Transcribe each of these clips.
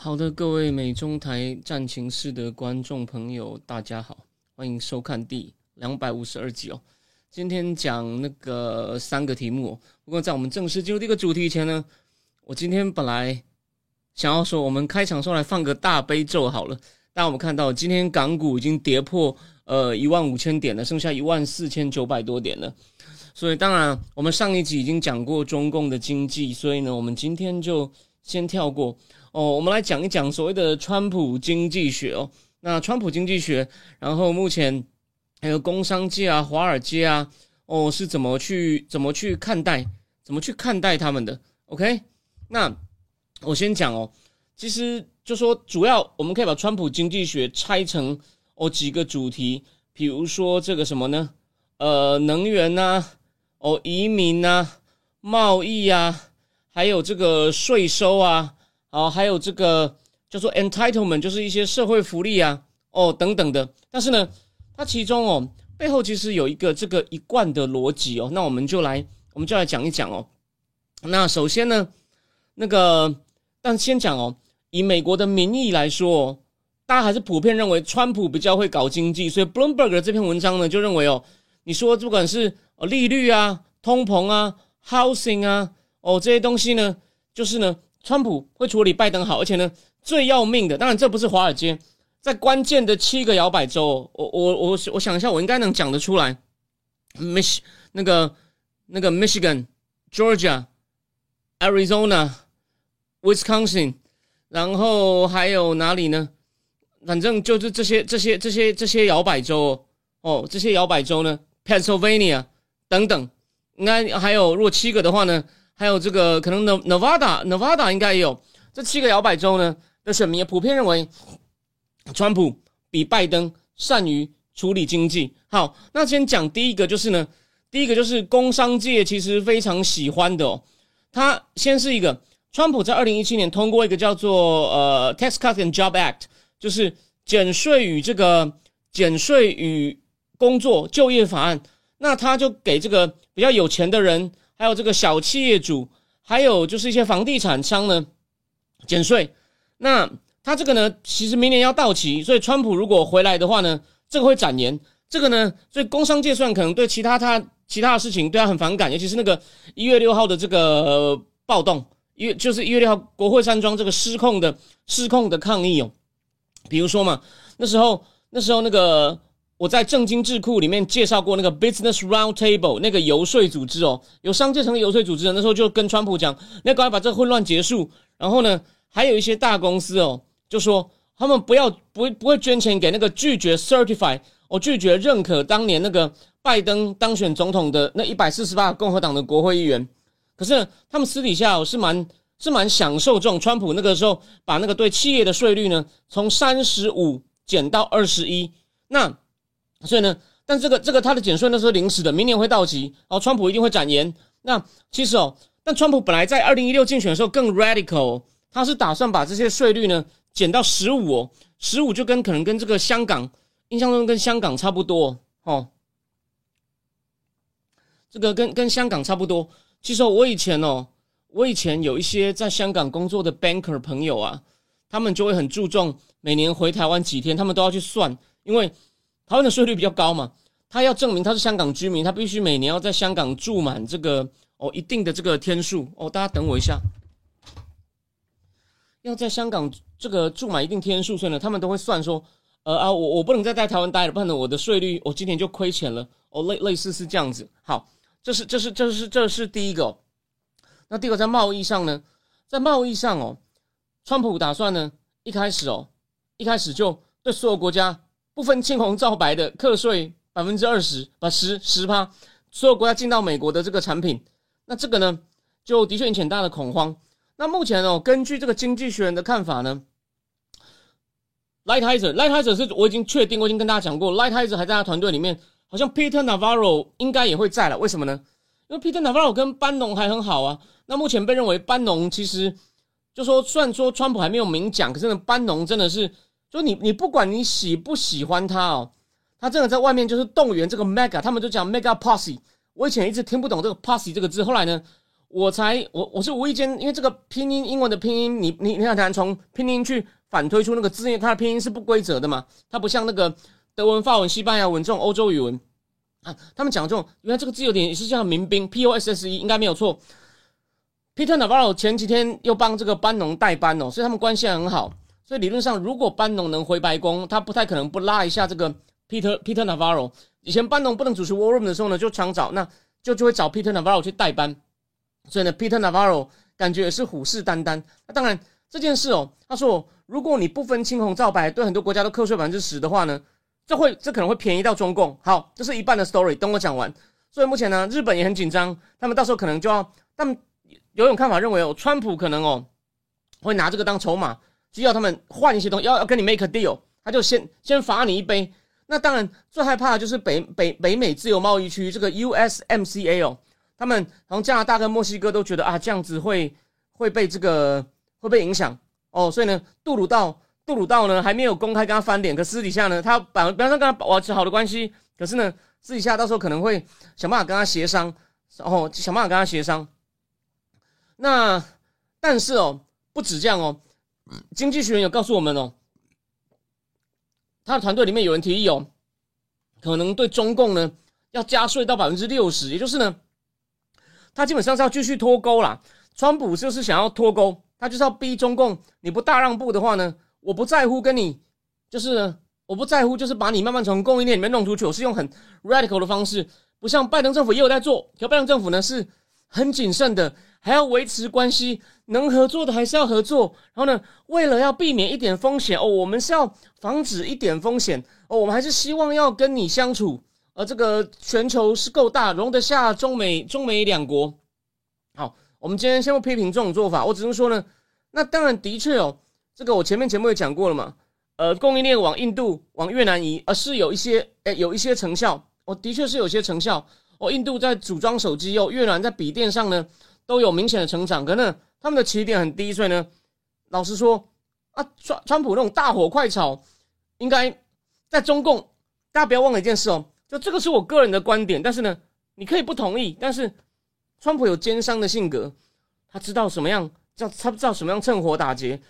好的，各位美中台战情室的观众朋友，大家好，欢迎收看第两百五十二集哦。今天讲那个三个题目，不过在我们正式进入这个主题前呢，我今天本来想要说，我们开场时候来放个大悲咒好了。但我们看到今天港股已经跌破呃一万五千点了，剩下一万四千九百多点了。所以当然，我们上一集已经讲过中共的经济，所以呢，我们今天就先跳过哦。我们来讲一讲所谓的川普经济学哦。那川普经济学，然后目前。还有工商界啊，华尔街啊，哦，是怎么去怎么去看待，怎么去看待他们的？OK，那我先讲哦，其实就说主要我们可以把川普经济学拆成哦几个主题，比如说这个什么呢？呃，能源呐，哦，移民呐，贸易啊，还有这个税收啊，哦，还有这个叫做 entitlement，就是一些社会福利啊，哦，等等的，但是呢。它其中哦，背后其实有一个这个一贯的逻辑哦，那我们就来，我们就来讲一讲哦。那首先呢，那个，但先讲哦，以美国的民意来说，哦大家还是普遍认为川普比较会搞经济，所以 Bloomberg 这篇文章呢就认为哦，你说不管是利率啊、通膨啊、housing 啊，哦这些东西呢，就是呢，川普会处理拜登好，而且呢，最要命的，当然这不是华尔街。在关键的七个摇摆州，我我我我想一下，我应该能讲得出来。Mich 那个那个 Michigan、Georgia、Arizona、Wisconsin，然后还有哪里呢？反正就是这些这些这些这些摇摆州哦，这些摇摆州呢，Pennsylvania 等等，应该还有。如果七个的话呢，还有这个可能 Nevada，Nevada 应该也有。这七个摇摆州呢的选民也普遍认为。川普比拜登善于处理经济。好，那先讲第一个，就是呢，第一个就是工商界其实非常喜欢的哦。他先是一个，川普在二零一七年通过一个叫做呃 Tax Cut and Job Act，就是减税与这个减税与工作就业法案。那他就给这个比较有钱的人，还有这个小企业主，还有就是一些房地产商呢减税。那他这个呢，其实明年要到期，所以川普如果回来的话呢，这个会展延。这个呢，所以工商界算可能对其他他其他的事情对他很反感，尤其是那个一月六号的这个暴动，一月就是一月六号国会山庄这个失控的失控的抗议哦。比如说嘛，那时候那时候那个我在正经智库里面介绍过那个 Business Roundtable 那个游说组织哦，有商界成立游说组织的，那时候就跟川普讲，你要赶快把这个混乱结束。然后呢，还有一些大公司哦。就说他们不要不不会捐钱给那个拒绝 certify，我拒绝认可当年那个拜登当选总统的那一百四十八个共和党的国会议员。可是他们私底下是蛮是蛮享受这种川普那个时候把那个对企业的税率呢从三十五减到二十一。那所以呢，但这个这个他的减税那是临时的，明年会到期，哦川普一定会展延。那其实哦，但川普本来在二零一六竞选的时候更 radical，他是打算把这些税率呢。减到十五哦，十五就跟可能跟这个香港印象中跟香港差不多哦，这个跟跟香港差不多。其实我以前哦，我以前有一些在香港工作的 banker 朋友啊，他们就会很注重每年回台湾几天，他们都要去算，因为台湾的税率比较高嘛，他要证明他是香港居民，他必须每年要在香港住满这个哦一定的这个天数哦。大家等我一下。要在香港这个住满一定天数，所以呢，他们都会算说，呃啊，我我不能再在台湾待了，不然呢，我的税率我今年就亏钱了。哦，类类似是这样子。好，这是这是这是这是第一个。那第二个在贸易上呢，在贸易上哦，川普打算呢，一开始哦，一开始就对所有国家不分青红皂白的课税百分之二十，把十十趴所有国家进到美国的这个产品，那这个呢，就的确引起很大的恐慌。那目前哦，根据这个经济学人的看法呢，Lightizer，Lightizer 是我已经确定，我已经跟大家讲过，Lightizer 还在他团队里面，好像 Peter Navarro 应该也会在了。为什么呢？因为 Peter Navarro 跟班农还很好啊。那目前被认为班农其实就说，虽然说川普还没有明讲，可是呢，班农真的是，就你你不管你喜不喜欢他哦，他真的在外面就是动员这个 Mega，他们就讲 Mega Posse。我以前一直听不懂这个 Posse 这个字，后来呢，我才我我是无意间，因为这个拼音英文的拼音，你你你很难从拼音去。反推出那个字，因为它的拼音是不规则的嘛，它不像那个德文、法文、西班牙文这种欧洲语文啊。他们讲这种，原来这个字有点是叫民兵，P O S S E，应该没有错。Peter Navarro 前几天又帮这个班农代班哦，所以他们关系很好。所以理论上，如果班农能回白宫，他不太可能不拉一下这个 Peter Peter Navarro。以前班农不能主持 War Room 的时候呢，就常找，那就就会找 Peter Navarro 去代班。所以呢，Peter Navarro 感觉也是虎视眈眈。那当然这件事哦，他说。如果你不分青红皂白，对很多国家都课税百分之十的话呢，这会这可能会便宜到中共。好，这是一半的 story，等我讲完。所以目前呢，日本也很紧张，他们到时候可能就要，他们有种看法认为哦，川普可能哦会拿这个当筹码，就要他们换一些东西，要要跟你 make a deal，他就先先罚你一杯。那当然最害怕的就是北北北美自由贸易区这个 USMCA 哦，他们好像加拿大跟墨西哥都觉得啊，这样子会会被这个会被影响。哦，所以呢，杜鲁道，杜鲁道呢还没有公开跟他翻脸，可私底下呢，他本本来跟他保持好的关系，可是呢，私底下到时候可能会想办法跟他协商，然后想办法跟他协商。那但是哦，不止这样哦，经济学人有告诉我们哦，他的团队里面有人提议哦，可能对中共呢要加税到百分之六十，也就是呢，他基本上是要继续脱钩啦。川普就是想要脱钩。他就是要逼中共，你不大让步的话呢，我不在乎跟你，就是我不在乎，就是把你慢慢从供应链里面弄出去。我是用很 radical 的方式，不像拜登政府也有在做。可拜登政府呢是很谨慎的，还要维持关系，能合作的还是要合作。然后呢，为了要避免一点风险哦，我们是要防止一点风险哦，我们还是希望要跟你相处。而这个全球是够大，容得下中美中美两国。好。我们今天先不批评这种做法，我只能说呢，那当然的确哦，这个我前面节目也讲过了嘛，呃，供应链往印度、往越南移，而是有一些，诶，有一些成效，我的确是有些成效。哦，印度在组装手机哦，越南在笔电上呢都有明显的成长，可能他们的起点很低，所以呢，老实说啊，川川普那种大火快炒，应该在中共，大家不要忘了一件事哦，就这个是我个人的观点，但是呢，你可以不同意，但是。川普有奸商的性格，他知道什么样叫他不知道什么样趁火打劫，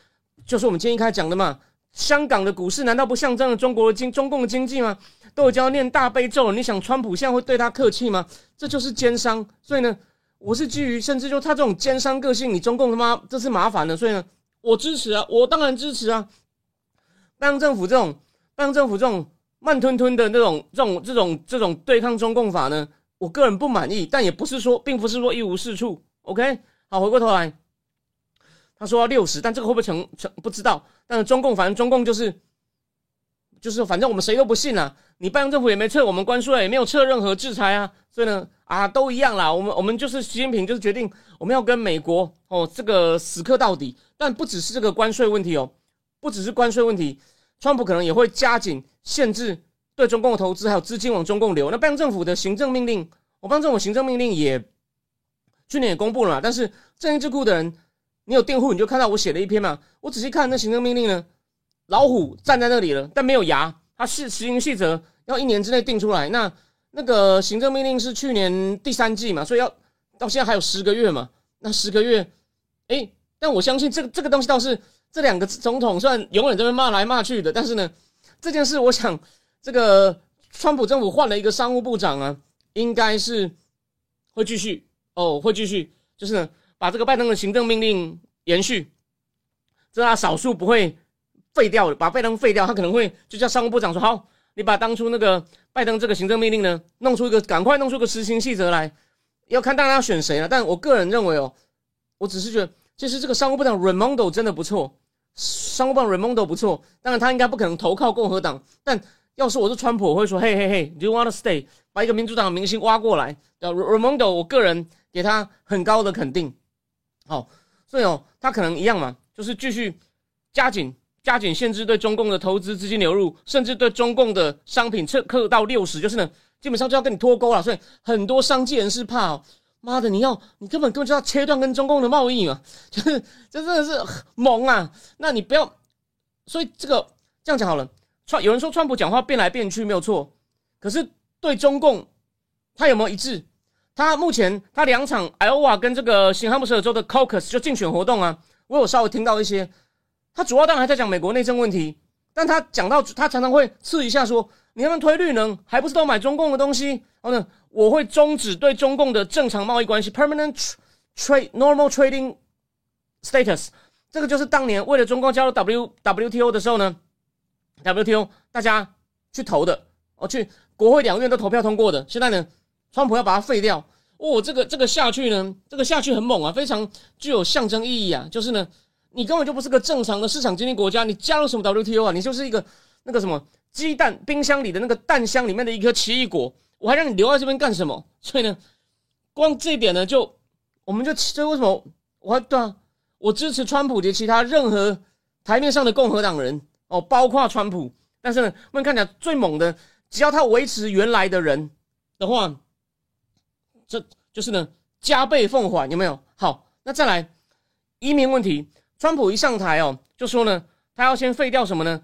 就是我们今天一开始讲的嘛。香港的股市难道不象征了中国的经中共的经济吗？都已经要念大悲咒了，你想川普现在会对他客气吗？这就是奸商。所以呢，我是基于甚至就他这种奸商个性，你中共他妈这是麻烦的。所以呢，我支持啊，我当然支持啊。拜登政府这种拜登政府这种慢吞吞的那种这种这种这种对抗中共法呢？我个人不满意，但也不是说，并不是说一无是处。OK，好，回过头来，他说要六十，但这个会不会成成不知道。但是中共，反正中共就是，就是反正我们谁都不信了。你拜登政府也没撤我们关税，也没有撤任何制裁啊。所以呢，啊，都一样啦。我们我们就是习近平就是决定我们要跟美国哦这个死磕到底。但不只是这个关税问题哦，不只是关税问题，川普可能也会加紧限制。对中共的投资还有资金往中共流，那拜登政府的行政命令，我拜登政府行政命令也去年也公布了嘛。但是正义智库的人，你有订户你就看到我写了一篇嘛。我仔细看那行政命令呢，老虎站在那里了，但没有牙。它是实行细则要一年之内定出来。那那个行政命令是去年第三季嘛，所以要到现在还有十个月嘛。那十个月，哎，但我相信这个这个东西倒是这两个总统算永远这边骂来骂去的。但是呢，这件事我想。这个川普政府换了一个商务部长啊，应该是会继续哦，会继续，就是呢，把这个拜登的行政命令延续，这他少数不会废掉了，把拜登废掉，他可能会就叫商务部长说，好，你把当初那个拜登这个行政命令呢，弄出一个，赶快弄出个实行细则来，要看大家要选谁了。但我个人认为哦，我只是觉得，其实这个商务部长 Raimondo 真的不错，商务部长 Raimondo 不错，当然他应该不可能投靠共和党，但。要是我是川普，我会说：“嘿嘿嘿，Do you want to stay？” 把一个民主党的明星挖过来。，Raimondo，我个人给他很高的肯定。好，所以哦，他可能一样嘛，就是继续加紧、加紧限制对中共的投资资金流入，甚至对中共的商品撤克到六十，就是呢，基本上就要跟你脱钩了。所以很多商界人士怕哦，妈的，你要你根本根本就要切断跟中共的贸易嘛，就是这真的是猛啊！那你不要，所以这个这样讲好了。川有人说川普讲话变来变去没有错，可是对中共他有没有一致？他目前他两场 Iowa 跟这个新罕布什尔州的 Caucus 就竞选活动啊，我有稍微听到一些。他主要当然还在讲美国内政问题，但他讲到他常常会刺一下说：“你他们推绿能，还不是都买中共的东西？”然后呢，我会终止对中共的正常贸易关系 （permanent trade normal trading status）。这个就是当年为了中共加入 W WTO 的时候呢，WTO 大家去投的，哦，去国会两院都投票通过的。现在呢？川普要把它废掉哦，这个这个下去呢，这个下去很猛啊，非常具有象征意义啊。就是呢，你根本就不是个正常的市场经济国家，你加入什么 WTO 啊？你就是一个那个什么鸡蛋冰箱里的那个蛋箱里面的一颗奇异果，我还让你留在这边干什么？所以呢，光这一点呢，就我们就这为什么我还对啊？我支持川普及其他任何台面上的共和党人哦，包括川普。但是呢，我们看起来最猛的，只要他维持原来的人的话。这就是呢，加倍奉还有没有？好，那再来移民问题。川普一上台哦，就说呢，他要先废掉什么呢？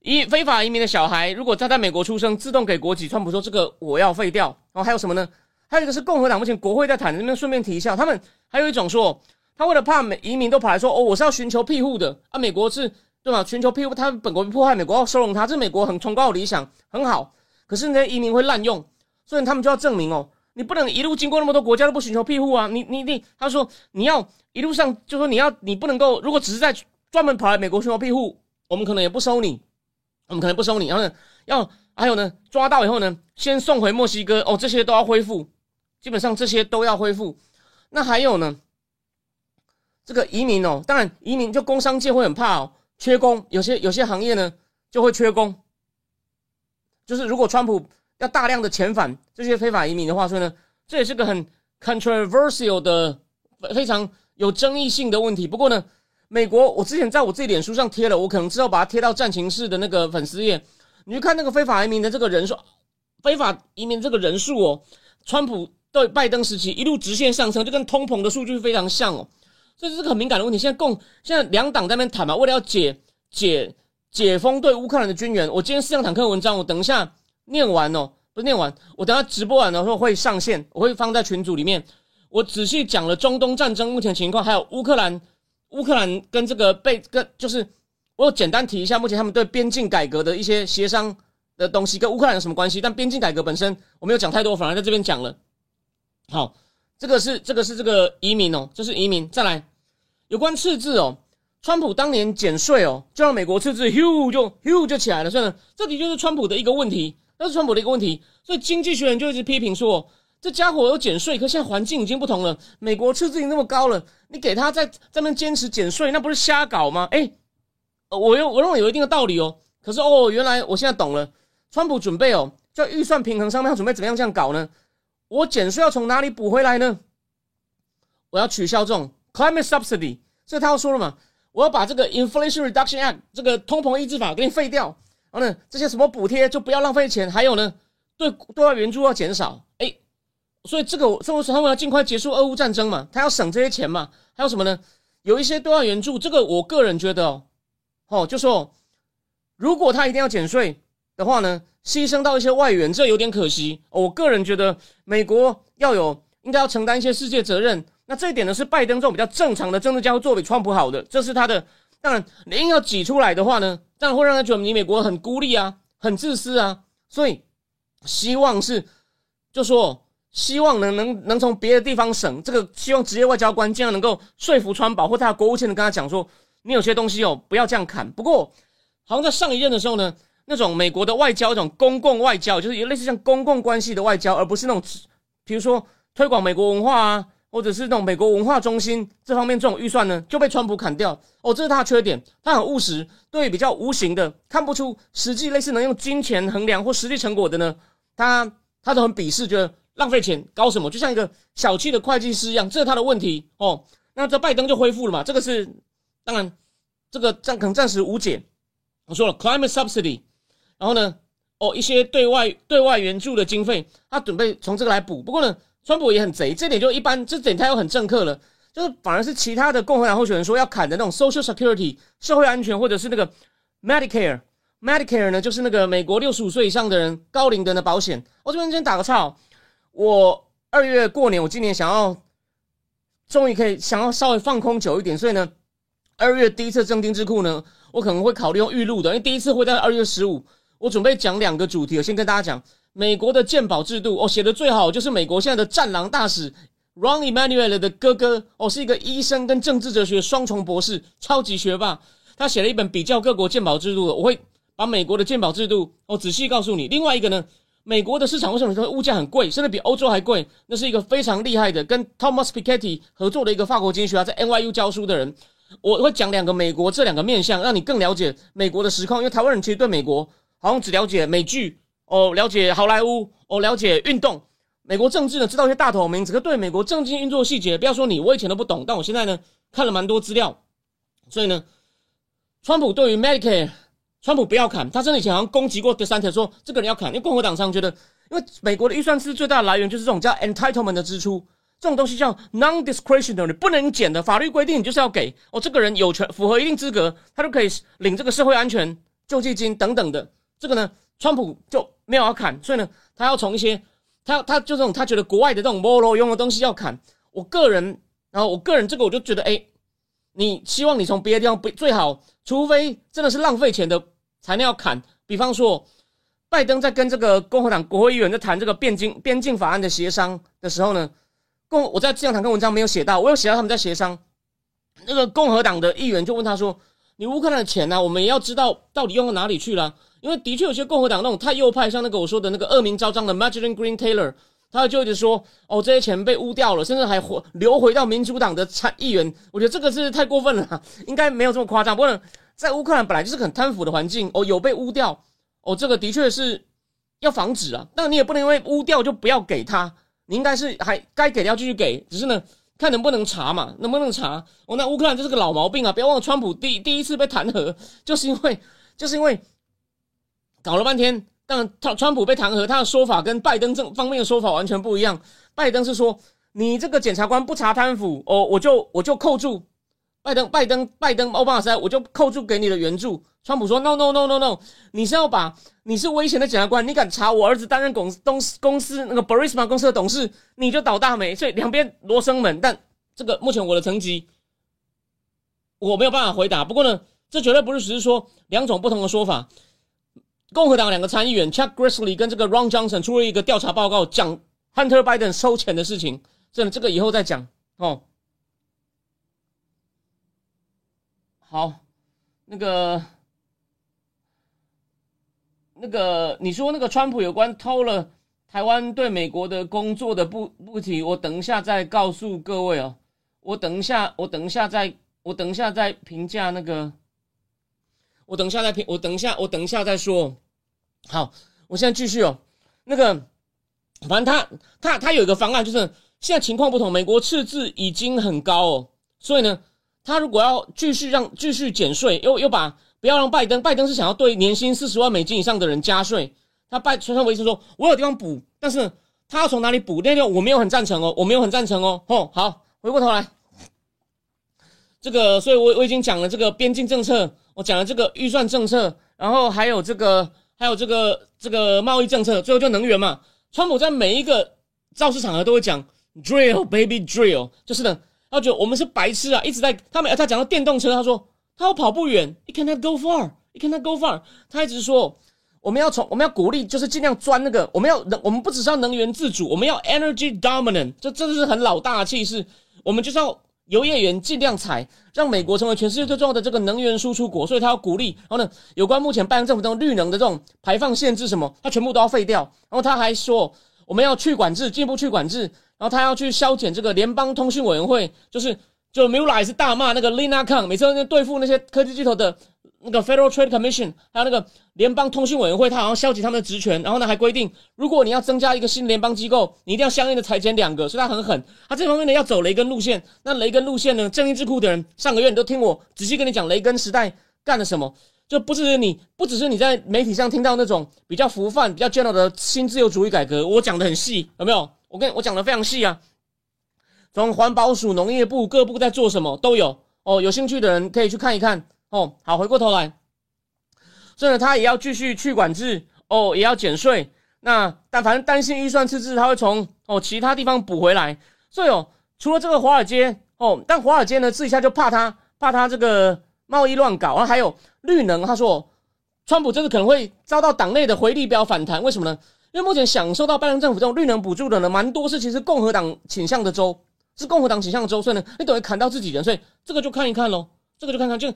移非法移民的小孩，如果他在美国出生，自动给国籍。川普说这个我要废掉。然后还有什么呢？还有一个是共和党目前国会在谈，这边顺便提一下，他们还有一种说，他为了怕美移民都跑来说，哦，我是要寻求庇护的啊，美国是对吧？寻求庇护，他本国迫害美国要收容他，这是美国很崇高的理想，很好。可是那些移民会滥用，所以他们就要证明哦。你不能一路经过那么多国家都不寻求庇护啊！你你你，他说你要一路上就说你要你不能够，如果只是在专门跑来美国寻求庇护，我们可能也不收你，我们可能不收你。然后呢，要还有呢，抓到以后呢，先送回墨西哥哦，这些都要恢复，基本上这些都要恢复。那还有呢，这个移民哦，当然移民就工商界会很怕哦，缺工，有些有些行业呢就会缺工，就是如果川普。要大量的遣返这些非法移民的话，所以呢，这也是个很 controversial 的非常有争议性的问题。不过呢，美国我之前在我自己脸书上贴了，我可能之后把它贴到战情室的那个粉丝页，你去看那个非法移民的这个人数，非法移民这个人数哦，川普对拜登时期一路直线上升，就跟通膨的数据非常像哦，这是个很敏感的问题。现在共现在两党在那边谈嘛，为了要解解解封对乌克兰的军援，我今天四辆坦克文章，我等一下。念完哦，不是念完，我等下直播完的时候会上线，我会放在群组里面。我仔细讲了中东战争目前情况，还有乌克兰，乌克兰跟这个被跟就是我简单提一下，目前他们对边境改革的一些协商的东西跟乌克兰有什么关系？但边境改革本身我没有讲太多，反而在这边讲了。好，这个是这个是这个移民哦，这是移民。再来有关赤字哦。川普当年减税哦，就让美国赤字咻就咻就起来了。所以呢，这的确是川普的一个问题。那是川普的一个问题，所以经济学人就一直批评说，这家伙有减税，可现在环境已经不同了，美国赤字已经那么高了，你给他在在那坚持减税，那不是瞎搞吗？哎，我又我认为有一定的道理哦。可是哦，原来我现在懂了，川普准备哦，在预算平衡上面要准备怎么样这样搞呢？我减税要从哪里补回来呢？我要取消这种 climate subsidy，所以他要说了嘛，我要把这个 Inflation Reduction Act 这个通膨抑制法给你废掉。然后呢，这些什么补贴就不要浪费钱，还有呢，对对外援助要减少，哎，所以这个生活他们要尽快结束俄乌战争嘛，他要省这些钱嘛，还有什么呢？有一些对外援助，这个我个人觉得哦，哦，就说如果他一定要减税的话呢，牺牲到一些外援，这有点可惜。我个人觉得美国要有应该要承担一些世界责任，那这一点呢是拜登这种比较正常的政治家会做比川普好的，这是他的。当然，你硬要挤出来的话呢，这样会让他觉得你美国很孤立啊，很自私啊。所以，希望是，就说希望能能能从别的地方省这个，希望职业外交官尽量能够说服川宝或他的国务卿跟他讲说，你有些东西哦，不要这样砍。不过，好像在上一任的时候呢，那种美国的外交，一种公共外交，就是有类似像公共关系的外交，而不是那种，比如说推广美国文化啊。或者是那种美国文化中心这方面这种预算呢，就被川普砍掉哦，这是他的缺点。他很务实，对比较无形的，看不出实际类似能用金钱衡量或实际成果的呢，他他都很鄙视，觉得浪费钱，搞什么？就像一个小气的会计师一样，这是他的问题哦。那这拜登就恢复了嘛？这个是当然，这个暂可能暂时无解。我说了 climate subsidy，然后呢，哦，一些对外对外援助的经费，他准备从这个来补。不过呢，川普也很贼，这点就一般，这点他又很政客了，就是反而是其他的共和党候选人说要砍的那种 social security 社会安全，或者是那个 Medicare Medicare 呢，就是那个美国六十五岁以上的人高龄的人的保险。我这边先打个岔，我二月过年，我今年想要终于可以想要稍微放空久一点，所以呢，二月第一次正丁智库呢。我可能会考虑用预录的，因为第一次会在二月十五。我准备讲两个主题，我先跟大家讲美国的鉴保制度。哦，写的最好就是美国现在的战狼大使 Ron Emanuel 的哥哥，哦，是一个医生跟政治哲学双重博士，超级学霸。他写了一本比较各国鉴保制度的，我会把美国的鉴保制度哦仔细告诉你。另外一个呢，美国的市场为什么说物价很贵，甚至比欧洲还贵？那是一个非常厉害的，跟 Thomas Piketty 合作的一个法国经济学家，在 NYU 教书的人。我会讲两个美国这两个面向，让你更了解美国的实况。因为台湾人其实对美国好像只了解美剧哦，了解好莱坞哦，了解运动。美国政治呢，知道一些大头名字，可对美国政经运作细节，不要说你，我以前都不懂。但我现在呢，看了蛮多资料，所以呢，川普对于 Medicare，川普不要砍，他真的以前好像攻击过德三特，说这个人要砍，因为共和党上觉得，因为美国的预算是最大的来源，就是这种叫 entitlement 的支出。这种东西叫 non-discretionary，不能减的。法律规定你就是要给哦，这个人有权符合一定资格，他就可以领这个社会安全救济金等等的。这个呢，川普就没有要砍，所以呢，他要从一些他他就这种他觉得国外的这种 m o r 用的东西要砍。我个人，然后我个人这个我就觉得，哎，你希望你从别的地方不最好，除非真的是浪费钱的才能要砍。比方说，拜登在跟这个共和党国会议员在谈这个边境边境法案的协商的时候呢。共我在这两堂跟文章没有写到，我有写到他们在协商。那个共和党的议员就问他说：“你乌克兰的钱呢？我们也要知道到底用到哪里去了。因为的确有些共和党那种太右派，像那个我说的那个恶名昭彰的 Marjorie Green Taylor，他就一直说哦这些钱被污掉了，甚至还回流回到民主党的参议员。我觉得这个是太过分了，应该没有这么夸张。不过在乌克兰本来就是很贪腐的环境，哦有被污掉，哦这个的确是要防止啊。那你也不能因为污掉就不要给他。”你应该是还该给的要继续给，只是呢，看能不能查嘛，能不能查？哦，那乌克兰就是个老毛病啊！不要忘了，川普第第一次被弹劾，就是因为就是因为搞了半天，但他川普被弹劾，他的说法跟拜登这方面的说法完全不一样。拜登是说，你这个检察官不查贪腐，哦，我就我就扣住。拜登，拜登，拜登，奥巴马我就扣住给你的援助。川普说：“No No No No No，你是要把你是危险的检察官，你敢查我儿子担任公公公司那个 Burisma 公司的董事，你就倒大霉。”所以两边罗生门。但这个目前我的成绩我没有办法回答。不过呢，这绝对不是只是说两种不同的说法。共和党两个参议员 Chuck Grassley 跟这个 Ron Johnson 出了一个调查报告，讲 Hunter Biden 收钱的事情。这这个以后再讲哦。好，那个，那个，你说那个川普有关偷了台湾对美国的工作的不不提，我等一下再告诉各位哦。我等一下，我等一下再，我等一下再评价那个，我等一下再评，我等一下，我等一下再说。好，我现在继续哦。那个，反正他他他有一个方案，就是现在情况不同，美国赤字已经很高哦，所以呢。他如果要继续让继续减税，又又把不要让拜登，拜登是想要对年薪四十万美金以上的人加税。他拜川普维持说，我有地方补，但是他要从哪里补？那个我没有很赞成哦，我没有很赞成哦。哦，好，回过头来，这个，所以我我已经讲了这个边境政策，我讲了这个预算政策，然后还有这个还有这个这个贸易政策，最后就能源嘛。川普在每一个造势场合都会讲 drill baby drill，就是呢。他觉得我们是白痴啊！一直在他们他讲到电动车，他说他要跑不远，you cannot go far，you cannot go far。他一直说我们要从我们要鼓励，就是尽量钻那个，我们要我们不只是要能源自主，我们要 energy dominant，这真的是很老大的气势。我们就是要油业员尽量采，让美国成为全世界最重要的这个能源输出国。所以他要鼓励。然后呢，有关目前拜登政府这种绿能的这种排放限制什么，他全部都要废掉。然后他还说我们要去管制，进一步去管制。然后他要去削减这个联邦通讯委员会，就是就 m u l l e 是大骂那个 Lina Khan，每次都对付那些科技巨头的那个 Federal Trade Commission，还有那个联邦通讯委员会，他好像消极他们的职权。然后呢，还规定如果你要增加一个新联邦机构，你一定要相应的裁减两个，所以他很狠。他这方面呢要走雷根路线。那雷根路线呢，正义智库的人上个月你都听我仔细跟你讲雷根时代干了什么。就不只是你，不只是你在媒体上听到那种比较浮泛、比较 general 的新自由主义改革，我讲的很细，有没有？我跟我讲的非常细啊。从环保署、农业部各部在做什么都有哦，有兴趣的人可以去看一看哦。好，回过头来，所以呢，他也要继续去管制哦，也要减税。那但反正担心预算赤字，他会从哦其他地方补回来。所以哦，除了这个华尔街哦，但华尔街呢，私底下就怕他，怕他这个贸易乱搞。然后还有绿能，他说，川普这次可能会遭到党内的回力标反弹。为什么呢？因为目前享受到拜登政府这种绿能补助的呢，蛮多是其实共和党倾向的州。是共和党倾向的州，所以呢，你等于砍到自己人，所以这个就看一看喽，这个就看看，就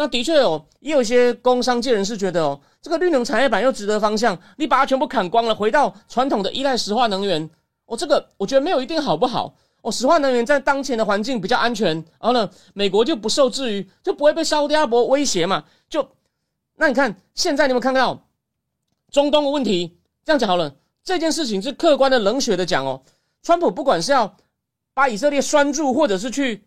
那的确哦，也有一些工商界人士觉得哦，这个绿能产业板又值得方向，你把它全部砍光了，回到传统的依赖石化能源，哦，这个我觉得没有一定好不好，哦，石化能源在当前的环境比较安全，然后呢，美国就不受制于，就不会被沙特阿拉伯威胁嘛，就那你看现在你有看到中东的问题，这样讲好了，这件事情是客观的冷血的讲哦，川普不管是要。把以色列拴住，或者是去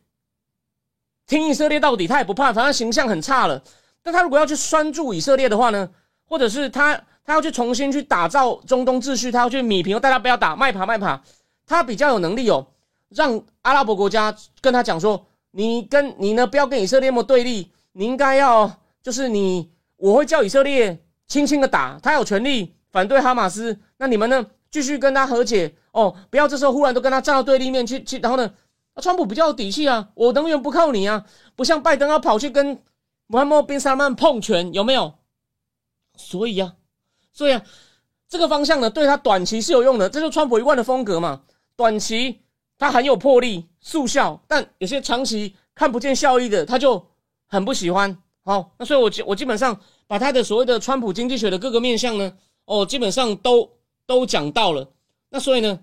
听以色列到底，他也不怕，反正形象很差了。但他如果要去拴住以色列的话呢，或者是他他要去重新去打造中东秩序，他要去米平，大家不要打，卖爬卖爬，他比较有能力哦，让阿拉伯国家跟他讲说，你跟你呢不要跟以色列那么对立，你应该要就是你，我会叫以色列轻轻的打，他有权利反对哈马斯，那你们呢继续跟他和解。哦，不要这时候忽然都跟他站到对立面去去，然后呢，川普比较有底气啊，我能源不靠你啊，不像拜登要跑去跟穆罕默德·萨曼碰拳，有没有？所以啊，所以啊，这个方向呢，对他短期是有用的，这就是川普一贯的风格嘛。短期他很有魄力、速效，但有些长期看不见效益的，他就很不喜欢。好，那所以我基我基本上把他的所谓的川普经济学的各个面向呢，哦，基本上都都讲到了。那所以呢，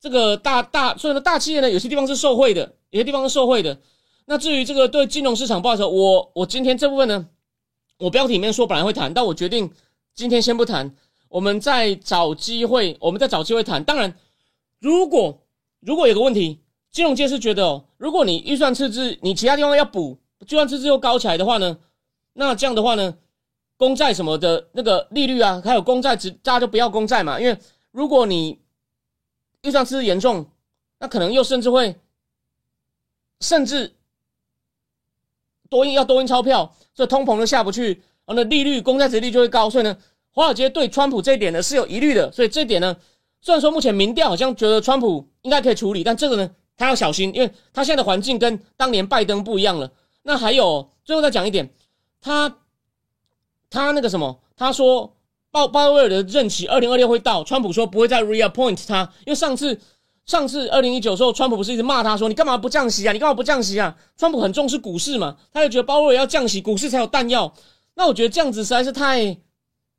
这个大大所以呢，大企业呢，有些地方是受贿的，有些地方是受贿的。那至于这个对金融市场报酬我我今天这部分呢，我标题里面说本来会谈，但我决定今天先不谈，我们再找机会，我们再找机会谈。当然，如果如果有个问题，金融界是觉得哦，如果你预算赤字，你其他地方要补，预算赤字又高起来的话呢，那这样的话呢，公债什么的那个利率啊，还有公债值，大家就不要公债嘛，因为如果你预算赤字严重，那可能又甚至会，甚至多印要多印钞票，所以通膨都下不去，然后呢利率公债值率就会高，所以呢华尔街对川普这一点呢是有疑虑的，所以这一点呢虽然说目前民调好像觉得川普应该可以处理，但这个呢他要小心，因为他现在的环境跟当年拜登不一样了。那还有最后再讲一点，他他那个什么，他说。鲍鲍威尔的任期二零二六会到，川普说不会再 reappoint 他，因为上次上次二零一九时候，川普不是一直骂他说你干嘛不降息啊？你干嘛不降息啊？川普很重视股市嘛，他就觉得鲍威尔要降息，股市才有弹药。那我觉得这样子实在是太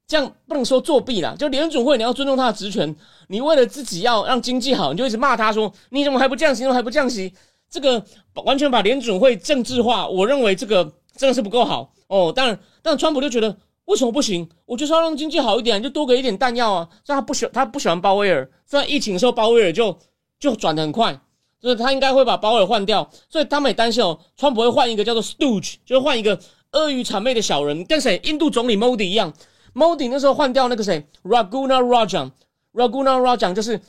这样不能说作弊了，就联准会你要尊重他的职权，你为了自己要让经济好，你就一直骂他说你怎么还不降息？怎么还不降息？这个完全把联准会政治化，我认为这个真的是不够好哦。当然，但川普就觉得。为什么不行？我就是要让经济好一点，就多给一点弹药啊！所以他不喜他不喜欢鲍威尔。所以疫情的时候鲍威尔就就转的很快，所以他应该会把鲍威尔换掉。所以他们也担心哦，川普会换一个叫做 Stooge，就是换一个阿谀谄媚的小人，跟谁？印度总理 Modi 一样。Modi 那时候换掉那个谁？Raguna Rajan，Raguna Rajan 就是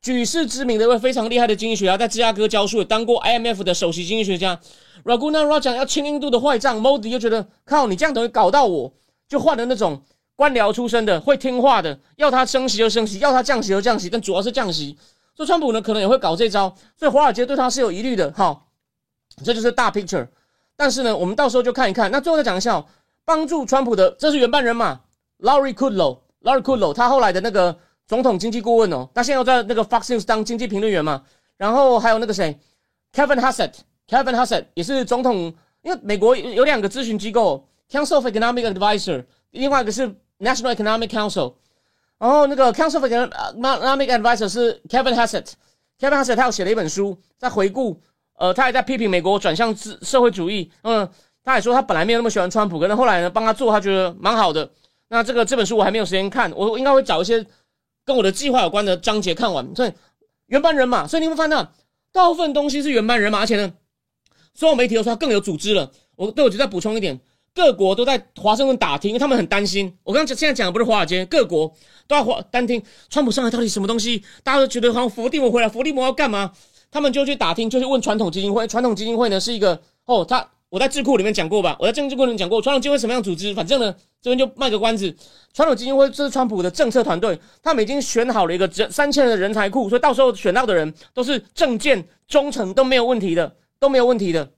举世知名的一位非常厉害的经济学家，在芝加哥教书，也当过 IMF 的首席经济学家。Raguna Rajan 要清印度的坏账，Modi 又觉得靠你这样等于搞到我。就换了那种官僚出身的会听话的，要他升息就升息，要他降息就降息，但主要是降息。所以川普呢可能也会搞这招，所以华尔街对他是有疑虑的。好，这就是大 picture。但是呢，我们到时候就看一看。那最后再讲一下，帮助川普的，这是原班人马，Larry Kudlow，Larry Kudlow，他后来的那个总统经济顾问哦，他现在又在那个 Fox News 当经济评论员嘛。然后还有那个谁，Kevin Hassett，Kevin Hassett 也是总统，因为美国有两个咨询机构。Council of Economic Advisor，另外一个是 National Economic Council，然后那个 Council of Economic Advisor 是 Kevin Hassett，Kevin Hassett 他有写了一本书，在回顾，呃，他还在批评美国转向自社会主义，嗯，他还说他本来没有那么喜欢川普，可能后来呢帮他做，他觉得蛮好的。那这个这本书我还没有时间看，我应该会找一些跟我的计划有关的章节看完。所以原班人马，所以你会发现，大部分东西是原班人马，而且呢，所有媒体都说他更有组织了。我对我就再补充一点。各国都在华盛顿打听，因为他们很担心。我刚刚现在讲的不是华尔街，各国都要华单听川普上来到底什么东西，大家都觉得好像伏地魔回来，伏地魔要干嘛？他们就去打听，就去问传统基金会。传统基金会呢是一个哦，他我在智库里面讲过吧，我在政治库里面讲过，传统基金会什么样组织？反正呢，这边就卖个关子。传统基金会这是川普的政策团队，他们已经选好了一个三千人的人才库，所以到时候选到的人都是政见忠诚都没有问题的，都没有问题的。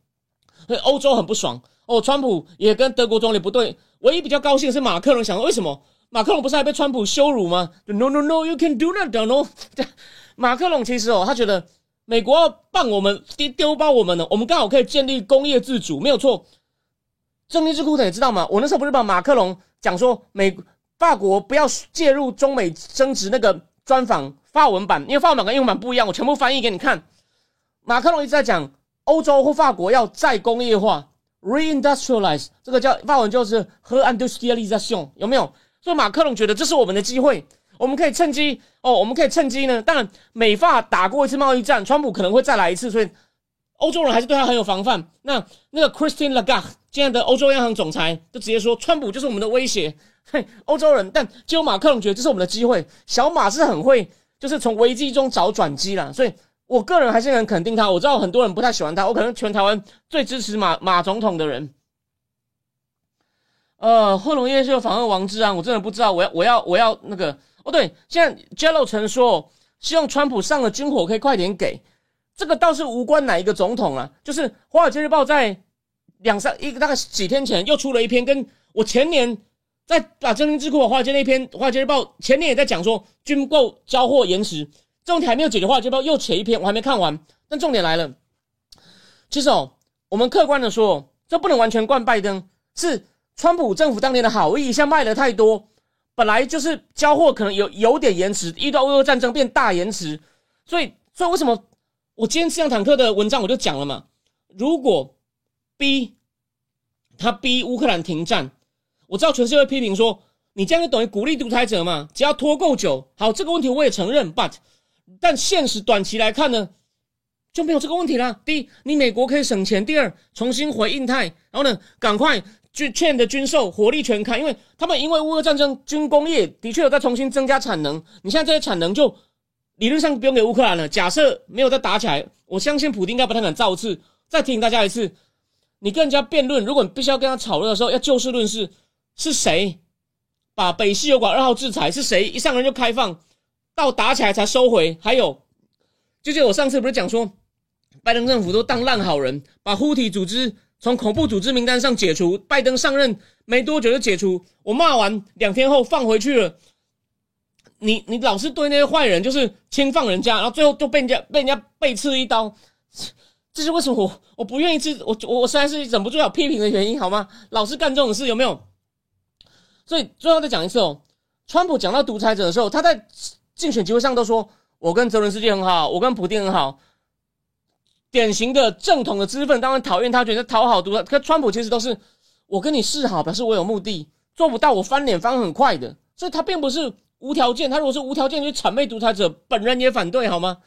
所以欧洲很不爽。哦，川普也跟德国总理不对，唯一比较高兴是马克龙，想为什么？马克龙不是还被川普羞辱吗？No no no，you can do that no。马克龙其实哦，他觉得美国要帮我们丢丢包我们呢，我们刚好可以建立工业自主，没有错。正义智库的也知道吗？我那时候不是把马克龙讲说美法国不要介入中美争执那个专访法文版，因为法文版跟英文版不一样，我全部翻译给你看。马克龙一直在讲欧洲或法国要再工业化。Reindustrialize 这个叫法文就是和 industrialization 有没有？所以马克龙觉得这是我们的机会，我们可以趁机哦，我们可以趁机呢。当然，美法打过一次贸易战，川普可能会再来一次，所以欧洲人还是对他很有防范。那那个 Christine Lagarde 现在的欧洲央行总裁就直接说，川普就是我们的威胁。嘿，欧洲人，但只有马克龙觉得这是我们的机会。小马是很会，就是从危机中找转机啦，所以。我个人还是很肯定他，我知道很多人不太喜欢他，我可能全台湾最支持马马总统的人。呃，贺龙夜是访问王志安，我真的不知道，我要我要我要那个哦，对，现在 Jello 曾说希望川普上了军火可以快点给，这个倒是无关哪一个总统啊，就是《华尔街日报》在两三一个大概几天前又出了一篇，跟我前年在把真灵智库华尔街那篇《华尔街日报》前年也在讲说军购交货延迟。这问题还没有解决的话，就不又写一篇，我还没看完。但重点来了，其实哦，我们客观的说，这不能完全怪拜登，是川普政府当年的好意，像卖的太多，本来就是交货可能有有点延迟，遇到俄乌战争变大延迟，所以，所以为什么我今天这辆坦克的文章我就讲了嘛？如果逼他逼乌克兰停战，我知道全世界批评说，你这样就等于鼓励独裁者嘛？只要拖够久，好，这个问题我也承认，but。但现实短期来看呢，就没有这个问题了。第一，你美国可以省钱；第二，重新回印太，然后呢，赶快军欠的军售火力全开，因为他们因为乌俄战争，军工业的确有在重新增加产能。你现在这些产能就理论上不用给乌克兰了。假设没有再打起来，我相信普京应该不太敢造次。再提醒大家一次，你跟人家辩论，如果你必须要跟他吵论的时候，要就事论事，是谁把北溪油管二号制裁？是谁一上任就开放？到打起来才收回，还有，就是我上次不是讲说，拜登政府都当烂好人，把呼体组织从恐怖组织名单上解除，拜登上任没多久就解除，我骂完两天后放回去了。你你老是对那些坏人就是轻放人家，然后最后就被人家被人家背刺一刀，这是为什么我我不愿意吃我我我实在是忍不住要批评的原因好吗？老是干这种事有没有？所以最后再讲一次哦，川普讲到独裁者的时候，他在。竞选集会上都说我跟泽伦斯基很好，我跟普京很好，典型的正统的知识分当然讨厌他，觉得讨好独裁。可川普其实都是我跟你示好，表示我有目的，做不到我翻脸翻很快的，所以他并不是无条件。他如果是无条件去谄媚独裁者，本人也反对好吗？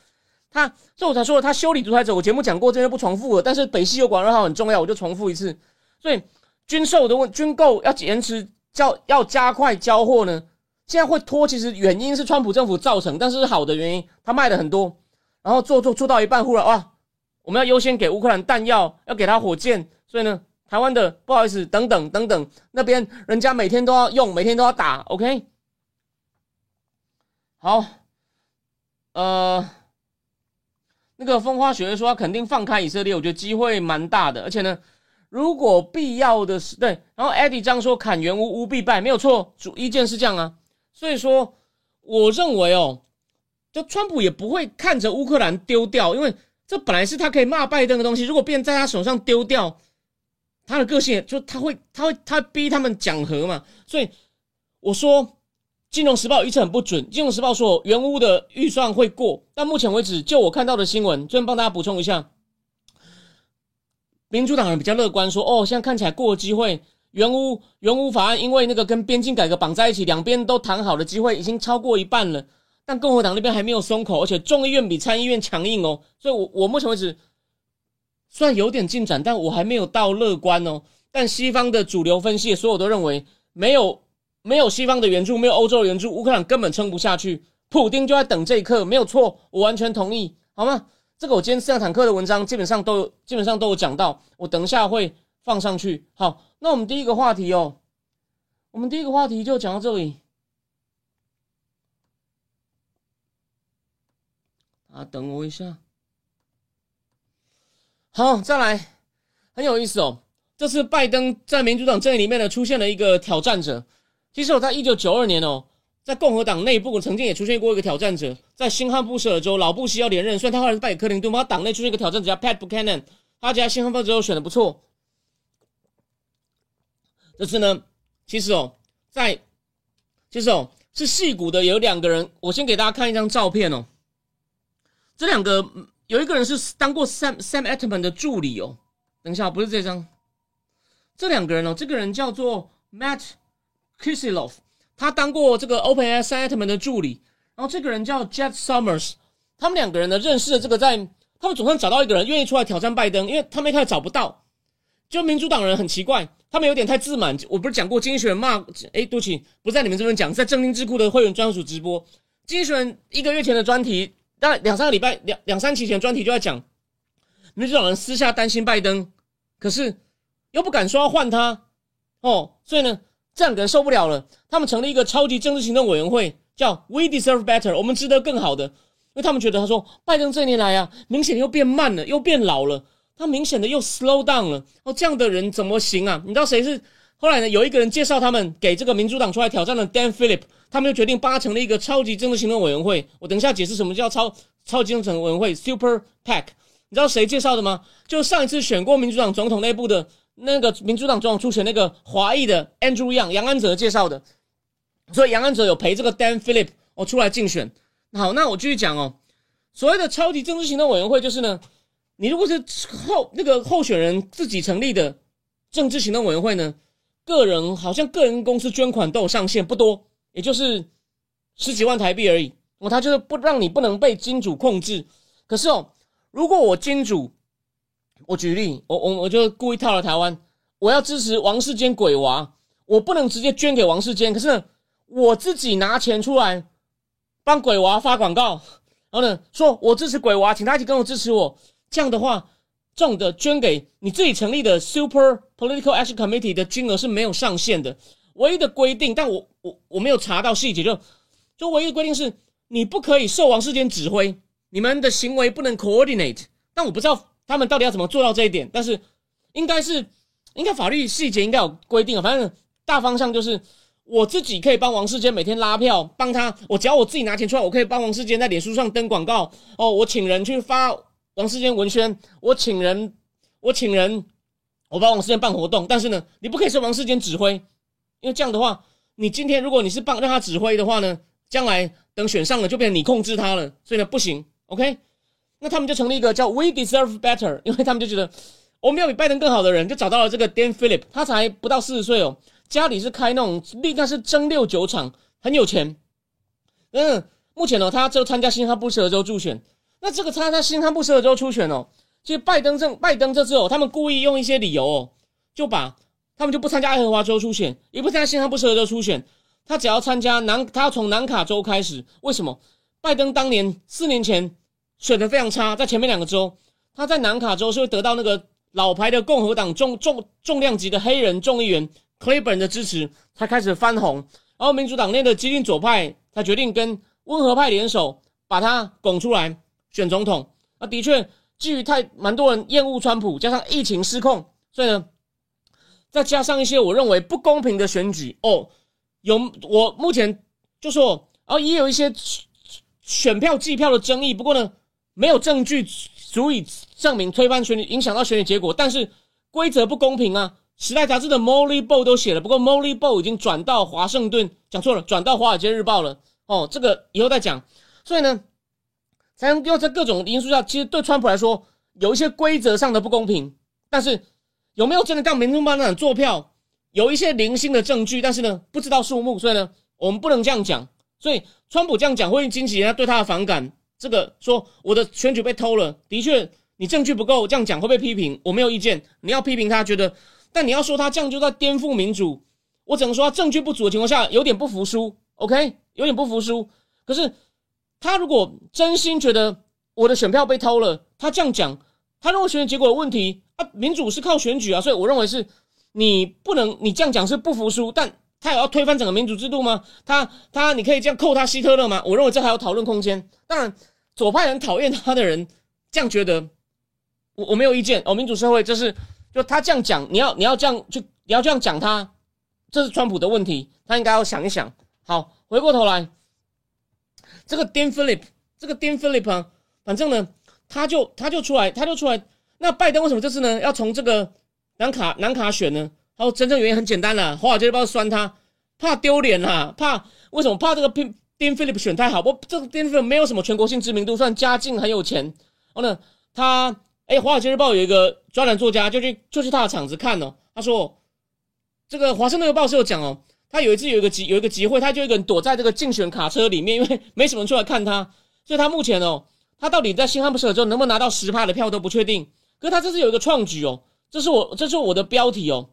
他所以我才说他修理独裁者。我节目讲过，这边不重复了。但是北溪油管二号很重要，我就重复一次。所以军售的问军购要延迟交要加快交货呢？现在会拖，其实原因是川普政府造成，但是好的原因，他卖的很多，然后做做做到一半，忽然哇，我们要优先给乌克兰弹药，要给他火箭，所以呢，台湾的不好意思，等等等等，那边人家每天都要用，每天都要打，OK，好，呃，那个风花雪月说他肯定放开以色列，我觉得机会蛮大的，而且呢，如果必要的是对，然后 Eddie 这样说砍原乌乌必败，没有错，主意见是这样啊。所以说，我认为哦，就川普也不会看着乌克兰丢掉，因为这本来是他可以骂拜登的东西。如果变在他手上丢掉，他的个性就他会他会他逼他们讲和嘛。所以我说，《金融时报》预测很不准，《金融时报》说原屋的预算会过，但目前为止，就我看到的新闻，这边帮大家补充一下，民主党人比较乐观，说哦，现在看起来过机会。原屋原屋法案因为那个跟边境改革绑在一起，两边都谈好的机会已经超过一半了，但共和党那边还没有松口，而且众议院比参议院强硬哦，所以，我我目前为止虽然有点进展，但我还没有到乐观哦。但西方的主流分析，所有都认为没有没有西方的援助，没有欧洲的援助，乌克兰根本撑不下去。普丁就在等这一刻，没有错，我完全同意，好吗？这个我今天四辆坦克的文章基本上都有，基本上都有讲到，我等一下会放上去。好，那我们第一个话题哦，我们第一个话题就讲到这里。啊，等我一下。好，再来，很有意思哦。这次拜登在民主党阵营里面呢，出现了一个挑战者。其实我在一九九二年哦，在共和党内部曾经也出现过一个挑战者，在新罕布什尔州，老布希要连任，虽然他后来是败给克林顿，他党内出现一个挑战者叫 Pat Buchanan，他在新罕布什尔州选的不错。这次呢，其实哦，在其实哦是戏骨的有两个人，我先给大家看一张照片哦。这两个有一个人是当过 Sam Sam Altman 的助理哦，等一下不是这张，这两个人哦，这个人叫做 Matt Kisilov，他当过这个 OpenAI Sam Altman 的助理，然后这个人叫 Jet Summers，他们两个人呢认识了这个在他们总算找到一个人愿意出来挑战拜登，因为他们一开始找不到，就民主党人很奇怪，他们有点太自满，我不是讲过经济学人骂，哎，对不起，不在你们这边讲，在正经智库的会员专属直播，经济学人一个月前的专题。但两三个礼拜，两两三期前专题就在讲，民主党人私下担心拜登，可是又不敢说要换他，哦，所以呢，这两个人受不了了，他们成立一个超级政治行动委员会，叫 We Deserve Better，我们值得更好的，因为他们觉得他说拜登这年来啊，明显又变慢了，又变老了，他明显的又 slow down 了，哦，这样的人怎么行啊？你知道谁是？后来呢，有一个人介绍他们给这个民主党出来挑战的 Dan Phillip，他们就决定八成立一个超级政治行动委员会。我等一下解释什么叫超超级政治委员会 Super PAC。你知道谁介绍的吗？就上一次选过民主党总统内部的那个民主党总统初选那个华裔的 Andrew Yang 杨安泽介绍的。所以杨安泽有陪这个 Dan Philip 哦出来竞选。好，那我继续讲哦。所谓的超级政治行动委员会就是呢，你如果是候那个候选人自己成立的政治行动委员会呢？个人好像个人公司捐款都有上限，不多，也就是十几万台币而已。哦，他就是不让你不能被金主控制。可是哦，如果我金主，我举例，我我我就故意套了台湾，我要支持王世坚鬼娃，我不能直接捐给王世坚，可是我自己拿钱出来帮鬼娃发广告，然后呢，说我支持鬼娃，请大家一起跟我支持我。这样的话。这种的捐给你自己成立的 Super Political Action Committee 的金额是没有上限的，唯一的规定，但我我我没有查到细节，就就唯一的规定是你不可以受王世坚指挥，你们的行为不能 coordinate。但我不知道他们到底要怎么做到这一点，但是应该是应该法律细节应该有规定啊。反正大方向就是我自己可以帮王世坚每天拉票，帮他，我只要我自己拿钱出来，我可以帮王世坚在脸书上登广告哦，我请人去发。王世坚文宣，我请人，我请人，我帮王世坚办活动。但是呢，你不可以是王世坚指挥，因为这样的话，你今天如果你是帮让他指挥的话呢，将来等选上了就变成你控制他了，所以呢不行。OK，那他们就成立一个叫 We Deserve Better，因为他们就觉得我们要比拜登更好的人，就找到了这个 Dan Philip，他才不到四十岁哦，家里是开那种那是蒸馏酒厂，很有钱。嗯，目前呢，他就参加新罕布什尔州助选。那这个他在新罕布什尔州初选哦，其实拜登政拜登这次哦，他们故意用一些理由哦，就把他们就不参加爱荷华州初选，也不参加新罕布什尔州初选，他只要参加南，他要从南卡州开始。为什么？拜登当年四年前选的非常差，在前面两个州，他在南卡州是会得到那个老牌的共和党重重重量级的黑人众议员 Clayburn 的支持，才开始翻红。然后民主党内的激进左派才决定跟温和派联手，把他拱出来。选总统啊，的确，基于太蛮多人厌恶川普，加上疫情失控，所以呢，再加上一些我认为不公平的选举哦，有我目前就说，哦，也有一些选票计票的争议，不过呢，没有证据足以证明推翻选举影响到选举结果，但是规则不公平啊。时代杂志的 Molly Bow 都写了，不过 Molly Bow 已经转到华盛顿，讲错了，转到华尔街日报了。哦，这个以后再讲。所以呢。才能要在各种因素下，其实对川普来说有一些规则上的不公平，但是有没有真的让民众党做票，有一些零星的证据，但是呢不知道数目，所以呢我们不能这样讲。所以川普这样讲会引起人家对他的反感。这个说我的选举被偷了，的确你证据不够，这样讲会被批评，我没有意见。你要批评他，觉得但你要说他这样就在颠覆民主，我只能说他证据不足的情况下有点不服输。OK，有点不服输。可是他如果真心觉得我的选票被偷了，他这样讲，他认为选举结果有问题啊，民主是靠选举啊，所以我认为是你不能你这样讲是不服输，但他也要推翻整个民主制度吗？他他你可以这样扣他希特勒吗？我认为这还有讨论空间。当然，左派很讨厌他的人这样觉得。我我没有意见哦，民主社会这是就他这样讲，你要你要这样就你要这样讲他，这是川普的问题，他应该要想一想。好，回过头来，这个 Dean Philip，这个 Dean Philip 啊，反正呢，他就他就出来，他就出来。那拜登为什么这次呢要从这个南卡南卡选呢？他说真正原因很简单了，华尔街日报酸他，怕丢脸啊，怕为什么怕这个 Dean Philip 选太好？不，这个 Dean Philip 没有什么全国性知名度，算家境很有钱。然后呢，他。哎，《华尔街日报》有一个专栏作家，就去就去他的场子看哦。他说，这个《华盛顿邮报》是有讲哦，他有一次有一个集有一个集会，他就一个人躲在这个竞选卡车里面，因为没什么人出来看他，所以他目前哦，他到底在新罕布什尔州能不能拿到十趴的票都不确定。可是他这次有一个创举哦，这是我这是我的标题哦，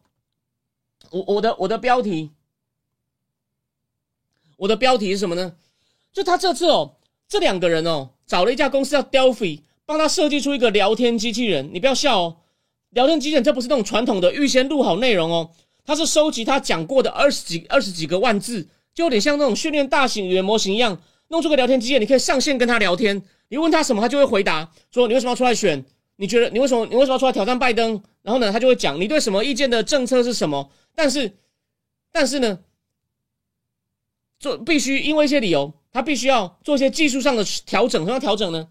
我我的我的标题，我的标题是什么呢？就他这次哦，这两个人哦，找了一家公司叫 Delphi。帮他设计出一个聊天机器人，你不要笑哦。聊天机器人这不是那种传统的预先录好内容哦，它是收集他讲过的二十几二十几个万字，就有点像那种训练大型语言模型一样，弄出个聊天机器人，你可以上线跟他聊天，你问他什么，他就会回答，说你为什么要出来选？你觉得你为什么你为什么要出来挑战拜登？然后呢，他就会讲你对什么意见的政策是什么？但是但是呢，做必须因为一些理由，他必须要做一些技术上的调整，什么调整呢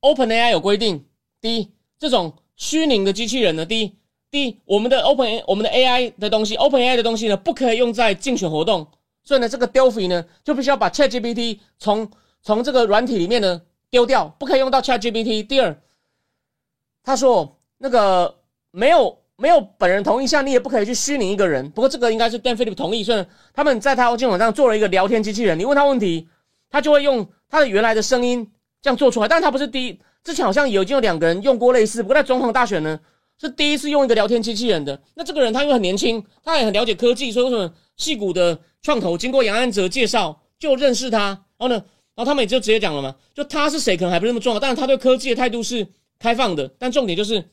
？Open AI 有规定，第一，这种虚拟的机器人呢，第一，第一，我们的 Open 我们的 AI 的东西，Open AI 的东西呢，不可以用在竞选活动，所以呢，这个 Delphi 呢，就必须要把 ChatGPT 从从这个软体里面呢丢掉，不可以用到 ChatGPT。第二，他说那个没有没有本人同意下，你也不可以去虚拟一个人。不过这个应该是 Dan Philip 同意，所以他们在他今晚上做了一个聊天机器人，你问他问题，他就会用他的原来的声音。这样做出来，但是他不是第一，之前好像有已经有两个人用过类似，不过在总统大选呢是第一次用一个聊天机器人的。那这个人他因为很年轻，他也很了解科技，所以为什么戏骨的创投经过杨安泽介绍就认识他，然后呢，然后他们也就直接讲了嘛，就他是谁可能还不那么重要，但是他对科技的态度是开放的。但重点就是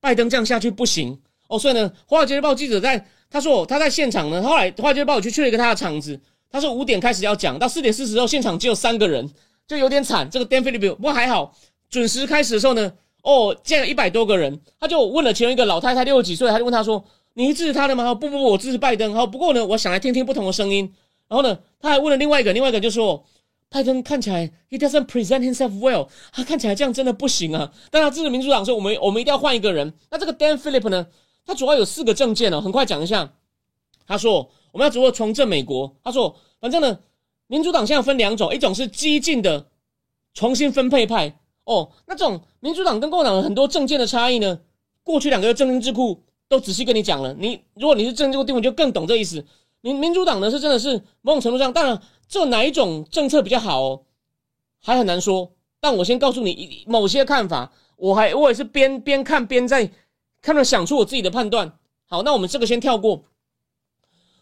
拜登这样下去不行哦，所以呢，华尔街日报记者在他说他在现场呢，后来华尔街日报去去了一个他的场子，他说五点开始要讲到四点四十后，现场只有三个人。就有点惨，这个 Dan Philip 不过还好，准时开始的时候呢，哦，见了一百多个人，他就问了其中一个老太太，六十几岁，他就问他说：“你支持他的吗？”不不不，我支持拜登。好，不过呢，我想来听听不同的声音。然后呢，他还问了另外一个，另外一个就说：“拜登看起来 he doesn't present himself well，他看起来这样真的不行啊。”但他支持民主党，说我们我们一定要换一个人。那这个 Dan Philip 呢，他主要有四个证件哦，很快讲一下。他说我们要如何重振美国。他说反正呢。民主党现在分两种，一种是激进的重新分配派哦，那种民主党跟共和党很多政见的差异呢，过去两个月政经智库都仔细跟你讲了。你如果你是政治智库，你就更懂这意思。民民主党呢是真的是某种程度上，当然这哪一种政策比较好哦，还很难说。但我先告诉你某些看法，我还我也是边边看边在看着想出我自己的判断。好，那我们这个先跳过，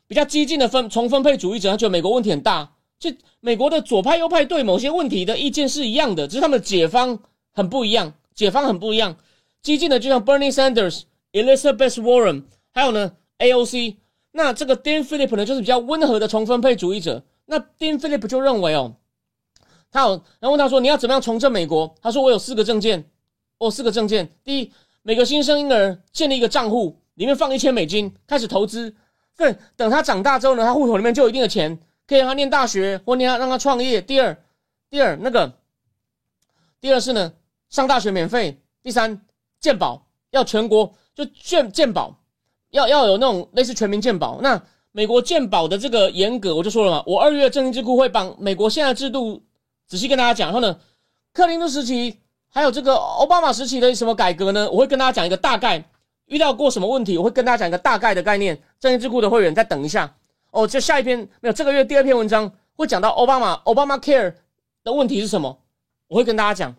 比较激进的分重分配主义者，他觉得美国问题很大。就美国的左派、右派对某些问题的意见是一样的，只是他们解方很不一样。解方很不一样，激进的就像 Bernie Sanders、Elizabeth Warren，还有呢 AOC。那这个 Dean Philip 呢，就是比较温和的重分配主义者。那 Dean Philip 就认为哦，他有，然后问他说：“你要怎么样重振美国？”他说：“我有四个证件，哦，四个证件。第一，每个新生婴儿建立一个账户，里面放一千美金，开始投资。对，等他长大之后呢，他户口里面就有一定的钱。”可以让他念大学，或念让他创业。第二，第二那个，第二是呢，上大学免费。第三，鉴宝要全国就鉴鉴宝，要要有那种类似全民鉴宝。那美国鉴宝的这个严格，我就说了嘛，我二月正经智库会帮美国现在制度仔细跟大家讲。然后呢，克林顿时期还有这个奥巴马时期的什么改革呢？我会跟大家讲一个大概，遇到过什么问题，我会跟大家讲一个大概的概念。正经智库的会员再等一下。哦，就下一篇没有，这个月第二篇文章会讲到奥巴马奥巴马 Care 的问题是什么，我会跟大家讲。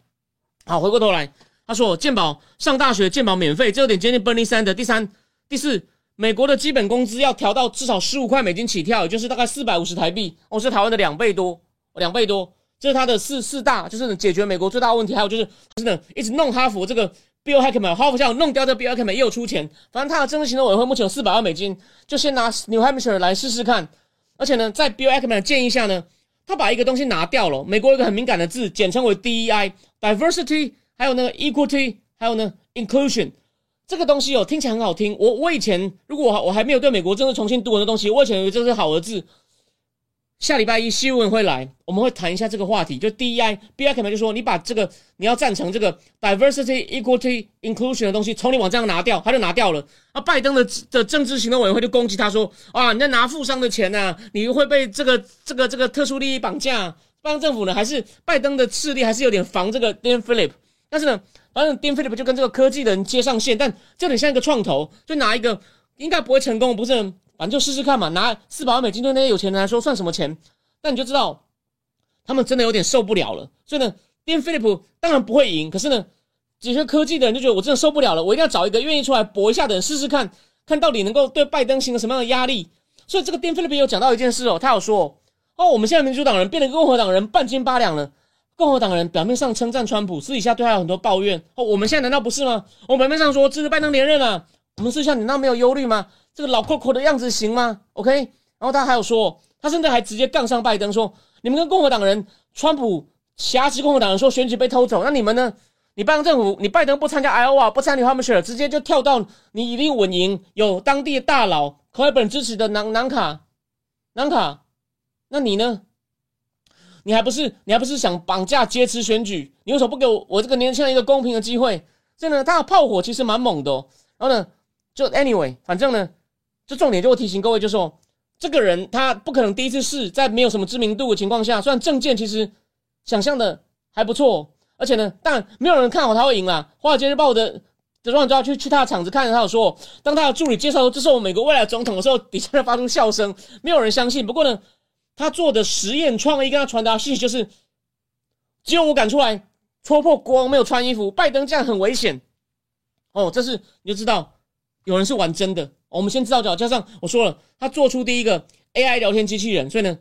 好，回过头来，他说健保上大学健保免费，这有点接近 Bernie 三的。第三、第四，美国的基本工资要调到至少十五块美金起跳，也就是大概四百五十台币，哦，是台湾的两倍多，两倍多。这是他的四四大，就是解决美国最大问题。还有就是，真的一直弄哈佛这个 Bill Ackman，哈佛想弄掉这 Bill Ackman 也有出钱。反正他的政治行动委员会目前有四百万美金，就先拿 New Hampshire 来试试看。而且呢，在 Bill Ackman 的建议下呢，他把一个东西拿掉了。美国一个很敏感的字，简称为 DEI，Diversity，还有那个 Equity，还有呢 Inclusion。这个东西哦，听起来很好听。我我以前如果我我还没有对美国政治重新读文的东西，我以前以为这是好的字。下礼拜一新闻会来，我们会谈一下这个话题。就 DEI，B I 可能就说你把这个你要赞成这个 diversity equity inclusion 的东西从你网站上拿掉，他就拿掉了。啊，拜登的的政治行动委员会就攻击他说啊，你在拿富商的钱呐，你会被这个这个这个特殊利益绑架。拜登政府呢，还是拜登的势力还是有点防这个 Dan Philip，但是呢，反正 Dan Philip 就跟这个科技的人接上线，但这点像一个创投，就拿一个应该不会成功，不是？反正就试试看嘛，拿四百万美金对那些有钱人来说算什么钱？但你就知道，他们真的有点受不了了。所以呢，电菲利普当然不会赢。可是呢，这些科技的人就觉得我真的受不了了，我一定要找一个愿意出来搏一下的人试试看，看到底能够对拜登形成什么样的压力。所以这个电菲利普有讲到一件事哦，他有说哦，我们现在民主党人变得共和党人半斤八两了。共和党人表面上称赞川普，私底下对他有很多抱怨。哦，我们现在难道不是吗？我表面上说支持拜登连任啊，我们私下难道没有忧虑吗？这个老 Coco 的样子行吗？OK，然后他还有说，他甚至还直接杠上拜登，说你们跟共和党人，川普挟持共和党人说选举被偷走，那你们呢？你拜登政府，你拜登不参加 Iowa，不参加 Hampshire，直接就跳到你一定稳赢，有当地的大佬可尔本支持的南南卡，南卡，那你呢？你还不是你还不是想绑架劫持选举？你为什么不给我我这个年轻人一个公平的机会？真的，他的炮火其实蛮猛的。然后呢，就 Anyway，反正呢。这重点就会提醒各位，就说这个人他不可能第一次试，在没有什么知名度的情况下，虽然证件其实想象的还不错，而且呢，但没有人看好他会赢啦。华尔街日报的的专栏就要去去他的场子看，他有说，当他的助理介绍说这是我美国未来总统的时候，底下就发出笑声，没有人相信。不过呢，他做的实验创意跟他传达信息就是，只有我敢出来戳破国王没有穿衣服，拜登这样很危险。哦，这是你就知道有人是玩真的。我们先知道就好，加上我说了，他做出第一个 AI 聊天机器人，所以呢，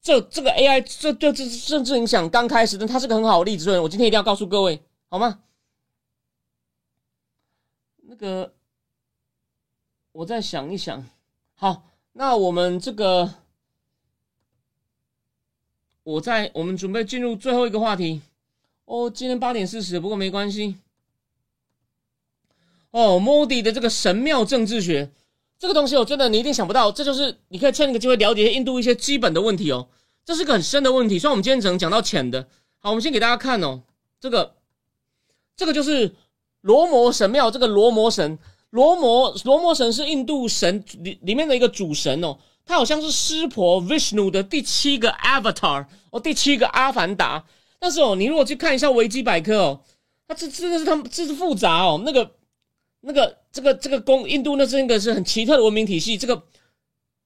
这这个 AI 这这这政治影响刚开始，但它是个很好的例子，所以我今天一定要告诉各位，好吗？那个，我再想一想，好，那我们这个，我在我们准备进入最后一个话题，哦，今天八点四十，不过没关系，哦，Modi 的这个神庙政治学。这个东西我真的你一定想不到，这就是你可以趁这个机会了解印度一些基本的问题哦。这是个很深的问题，所以我们今天只能讲到浅的。好，我们先给大家看哦，这个这个就是罗摩神庙，这个罗摩神，罗摩罗摩神是印度神里里面的一个主神哦，他好像是湿婆 Vishnu 的第七个 Avatar 哦，第七个阿凡达。但是哦，你如果去看一下维基百科哦，它这真的是他们这是复杂哦，那个。那个这个这个公印度那是一个是很奇特的文明体系，这个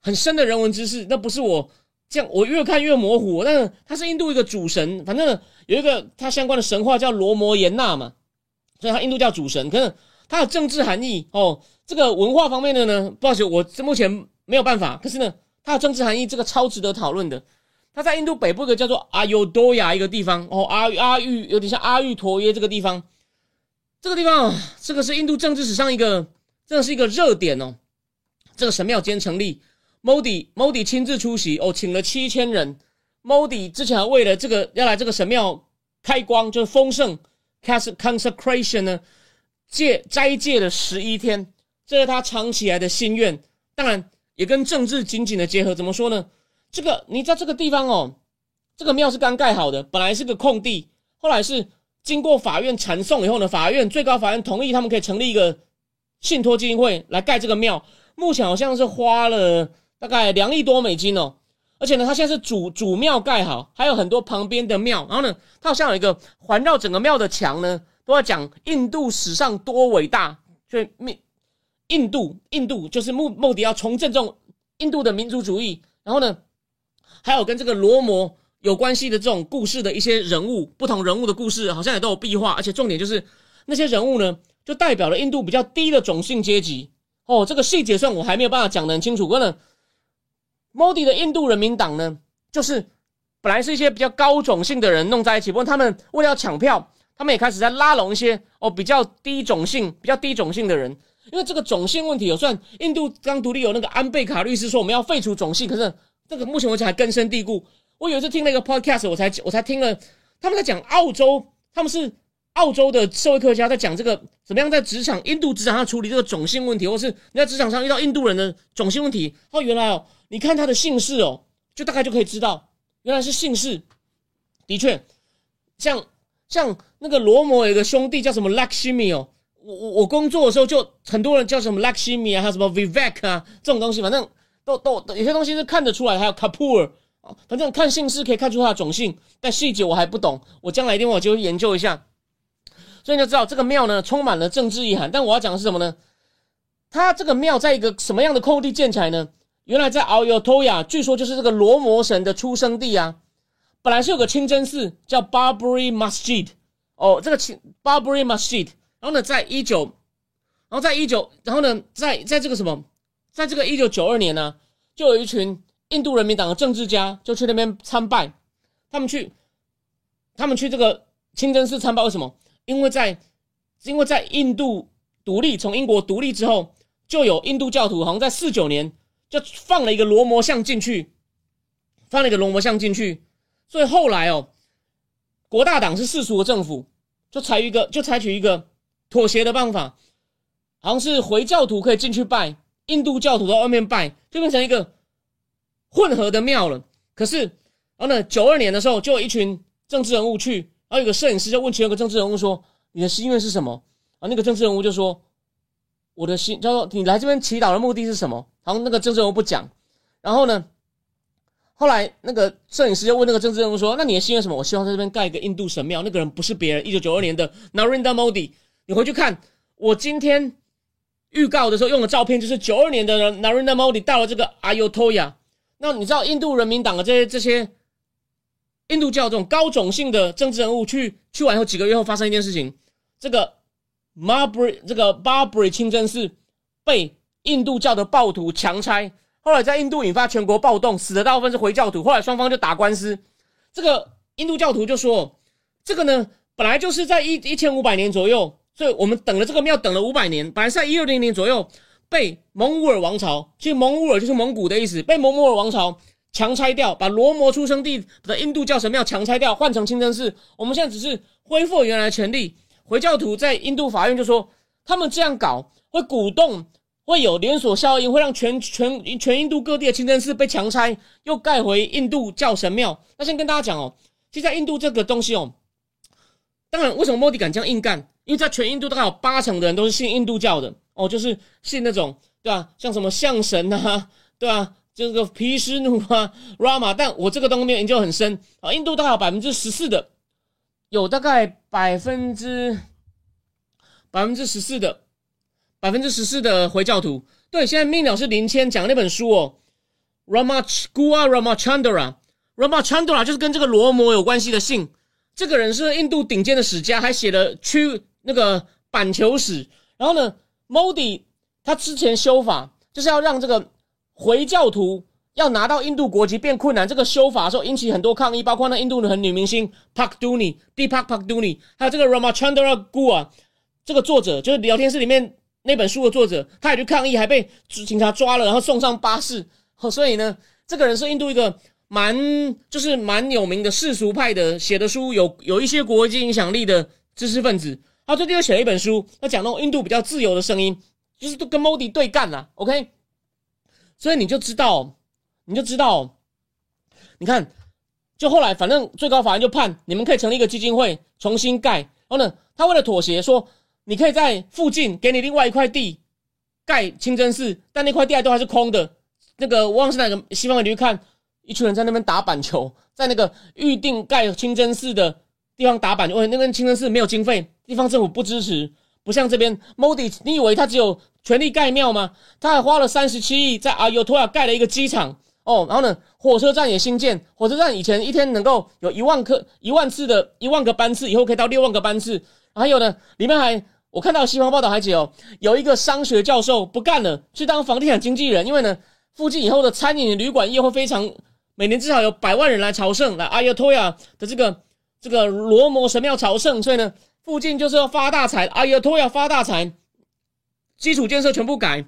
很深的人文知识，那不是我这样，我越看越模糊。但是他是印度一个主神，反正有一个他相关的神话叫罗摩衍那嘛，所以他印度叫主神。可是它的政治含义哦，这个文化方面的呢，不好意思，我目前没有办法。可是呢，它的政治含义这个超值得讨论的。它在印度北部一个叫做阿尤多亚一个地方哦，阿阿育有点像阿育陀耶这个地方。这个地方，这个是印度政治史上一个，真的是一个热点哦。这个神庙今天成立，Modi Modi 亲自出席哦，请了七千人。Modi 之前为了这个要来这个神庙开光，就是丰盛 consecration 呢，戒斋戒了十一天，这是他藏起来的心愿。当然也跟政治紧紧的结合。怎么说呢？这个你在这个地方哦，这个庙是刚盖好的，本来是个空地，后来是。经过法院传送以后呢，法院最高法院同意他们可以成立一个信托基金会来盖这个庙。目前好像是花了大概两亿多美金哦，而且呢，它现在是主主庙盖好，还有很多旁边的庙。然后呢，它好像有一个环绕整个庙的墙呢，都在讲印度史上多伟大。所以，印印度印度就是目目的要重振这种印度的民族主义。然后呢，还有跟这个罗摩。有关系的这种故事的一些人物，不同人物的故事好像也都有壁画，而且重点就是那些人物呢，就代表了印度比较低的种姓阶级。哦，这个细节上我还没有办法讲得很清楚。可能 Modi 的印度人民党呢，就是本来是一些比较高种姓的人弄在一起，不过他们为了要抢票，他们也开始在拉拢一些哦比较低种姓、比较低种姓的人。因为这个种姓问题，有算印度刚独立有那个安倍卡律师说我们要废除种姓，可是这个目前为止还根深蒂固。我有一次听了一个 podcast，我才我才听了他们在讲澳洲，他们是澳洲的社会科学家在讲这个怎么样在职场印度职场上处理这个种姓问题，或是你在职场上遇到印度人的种姓问题。哦，原来哦，你看他的姓氏哦，就大概就可以知道，原来是姓氏。的确，像像那个罗摩有个兄弟叫什么 Lakshmi 哦。我我我工作的时候就很多人叫什么 Lakshmi 啊，还有什么 Vivek 啊这种东西，反正都都有些东西是看得出来。还有 Kapoor 反正看姓氏可以看出他的种姓，但细节我还不懂，我将来一定我就研究一下。所以你就知道这个庙呢充满了政治意涵。但我要讲的是什么呢？它这个庙在一个什么样的空地建起来呢？原来在 Ayutthaya，据说就是这个罗摩神的出生地啊。本来是有个清真寺叫 Barberry Masjid 哦，这个清 Barberry Masjid。然后呢，在一九，然后在一九，然后呢，在在这个什么，在这个一九九二年呢，就有一群印度人民党的政治家就去那边参拜，他们去，他们去这个清真寺参拜，为什么？因为在，因为在印度独立，从英国独立之后，就有印度教徒好像在四九年就放了一个罗摩像进去，放了一个罗摩像进去，所以后来哦，国大党是世俗的政府，就采一个，就采取一个。妥协的办法，好像是回教徒可以进去拜，印度教徒在外面拜，就变成一个混合的庙了。可是，然后呢，九二年的时候，就有一群政治人物去，然后有个摄影师就问其中一个政治人物说：“你的心愿是什么？”啊，那个政治人物就说：“我的心，叫做你来这边祈祷的目的是什么？”然后那个政治人物不讲。然后呢，后来那个摄影师就问那个政治人物说：“那你的心愿什么？”我希望在这边盖一个印度神庙。那个人不是别人，一九九二年的 Narendra Modi。你回去看，我今天预告的时候用的照片，就是九二年的 Narendra Modi 到了这个 Ayutthaya。那你知道印度人民党的这些这些印度教这种高种姓的政治人物去去完以后几个月后发生一件事情，这个 Marbri 这个 Barbri 清真寺被印度教的暴徒强拆，后来在印度引发全国暴动，死的大部分是回教徒。后来双方就打官司，这个印度教徒就说，这个呢本来就是在一一千五百年左右。所以我们等了这个庙等了五百年，本来在一二零年左右被蒙古尔王朝，其实蒙古尔就是蒙古的意思，被蒙古尔王朝强拆掉，把罗摩出生地的印度教神庙强拆掉，换成清真寺。我们现在只是恢复原来的权利。回教徒在印度法院就说，他们这样搞会鼓动，会有连锁效应，会让全全全印度各地的清真寺被强拆，又盖回印度教神庙。那先跟大家讲哦，其实在印度这个东西哦，当然为什么莫迪敢这样硬干？因为在全印度大概有八成的人都是信印度教的哦，就是信那种对吧？像什么象神啊，对吧？这个毗湿奴啊，Rama。但我这个东西研究很深啊，印度大概百分之十四的，有大概百分之百分之十四的百分之十四的回教徒。对，现在命鸟是林谦讲那本书哦，Rama Gua Rama Chandra，Rama Chandra 就是跟这个罗摩有关系的姓。这个人是印度顶尖的史家，还写了区。那个板球史，然后呢，Modi 他之前修法就是要让这个回教徒要拿到印度国籍变困难。这个修法的时候引起很多抗议，包括那印度的很女明星 Pak Duni、Deepak Pak Duni，还有这个 Ramachandra Gua 这个作者，就是聊天室里面那本书的作者，他也去抗议，还被警察抓了，然后送上巴士。所以呢，这个人是印度一个蛮就是蛮有名的世俗派的，写的书有有一些国际影响力的知识分子。他最近又写了一本书，他讲那种印度比较自由的声音，就是都跟 Modi 对干了，OK？所以你就知道，你就知道，你看，就后来反正最高法院就判你们可以成立一个基金会重新盖，然后呢，他为了妥协说，你可以在附近给你另外一块地盖清真寺，但那块地都还是空的。那个我忘是哪个西方你去看，一群人在那边打板球，在那个预定盖清真寺的地方打板球，那边清真寺没有经费。地方政府不支持，不像这边 Modi，你以为他只有权力盖庙吗？他还花了三十七亿在阿尤托亚盖了一个机场哦，然后呢，火车站也新建。火车站以前一天能够有一万颗、一万次的一万个班次，以后可以到六万个班次。还有呢，里面还我看到西方报道还写哦，有一个商学教授不干了，去当房地产经纪人，因为呢，附近以后的餐饮旅馆业会非常，每年至少有百万人来朝圣，来阿尤托亚的这个这个罗摩神庙朝圣，所以呢，附近就是要发大财，阿亚托要发大财，基础建设全部改。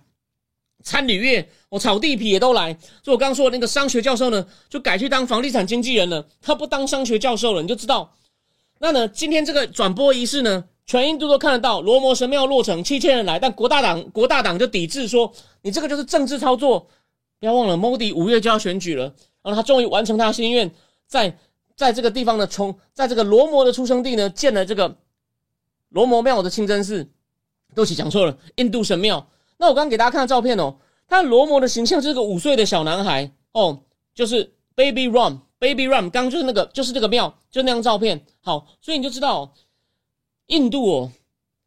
参旅业，我炒地皮也都来，所以我刚刚说的那个商学教授呢，就改去当房地产经纪人了。他不当商学教授了，你就知道。那呢，今天这个转播仪式呢，全印度都看得到，罗摩神庙落成，七千人来，但国大党国大党就抵制说，你这个就是政治操作。不要忘了，Modi 五月就要选举了，然后他终于完成他的心愿，在在这个地方呢，从在这个罗摩的出生地呢，建了这个罗摩庙的清真寺。对不起，讲错了，印度神庙。那我刚刚给大家看的照片哦，他罗摩的形象就是个五岁的小男孩哦，就是 Baby Ram，Baby Ram，刚就是那个，就是这个庙，就那张照片。好，所以你就知道，印度哦，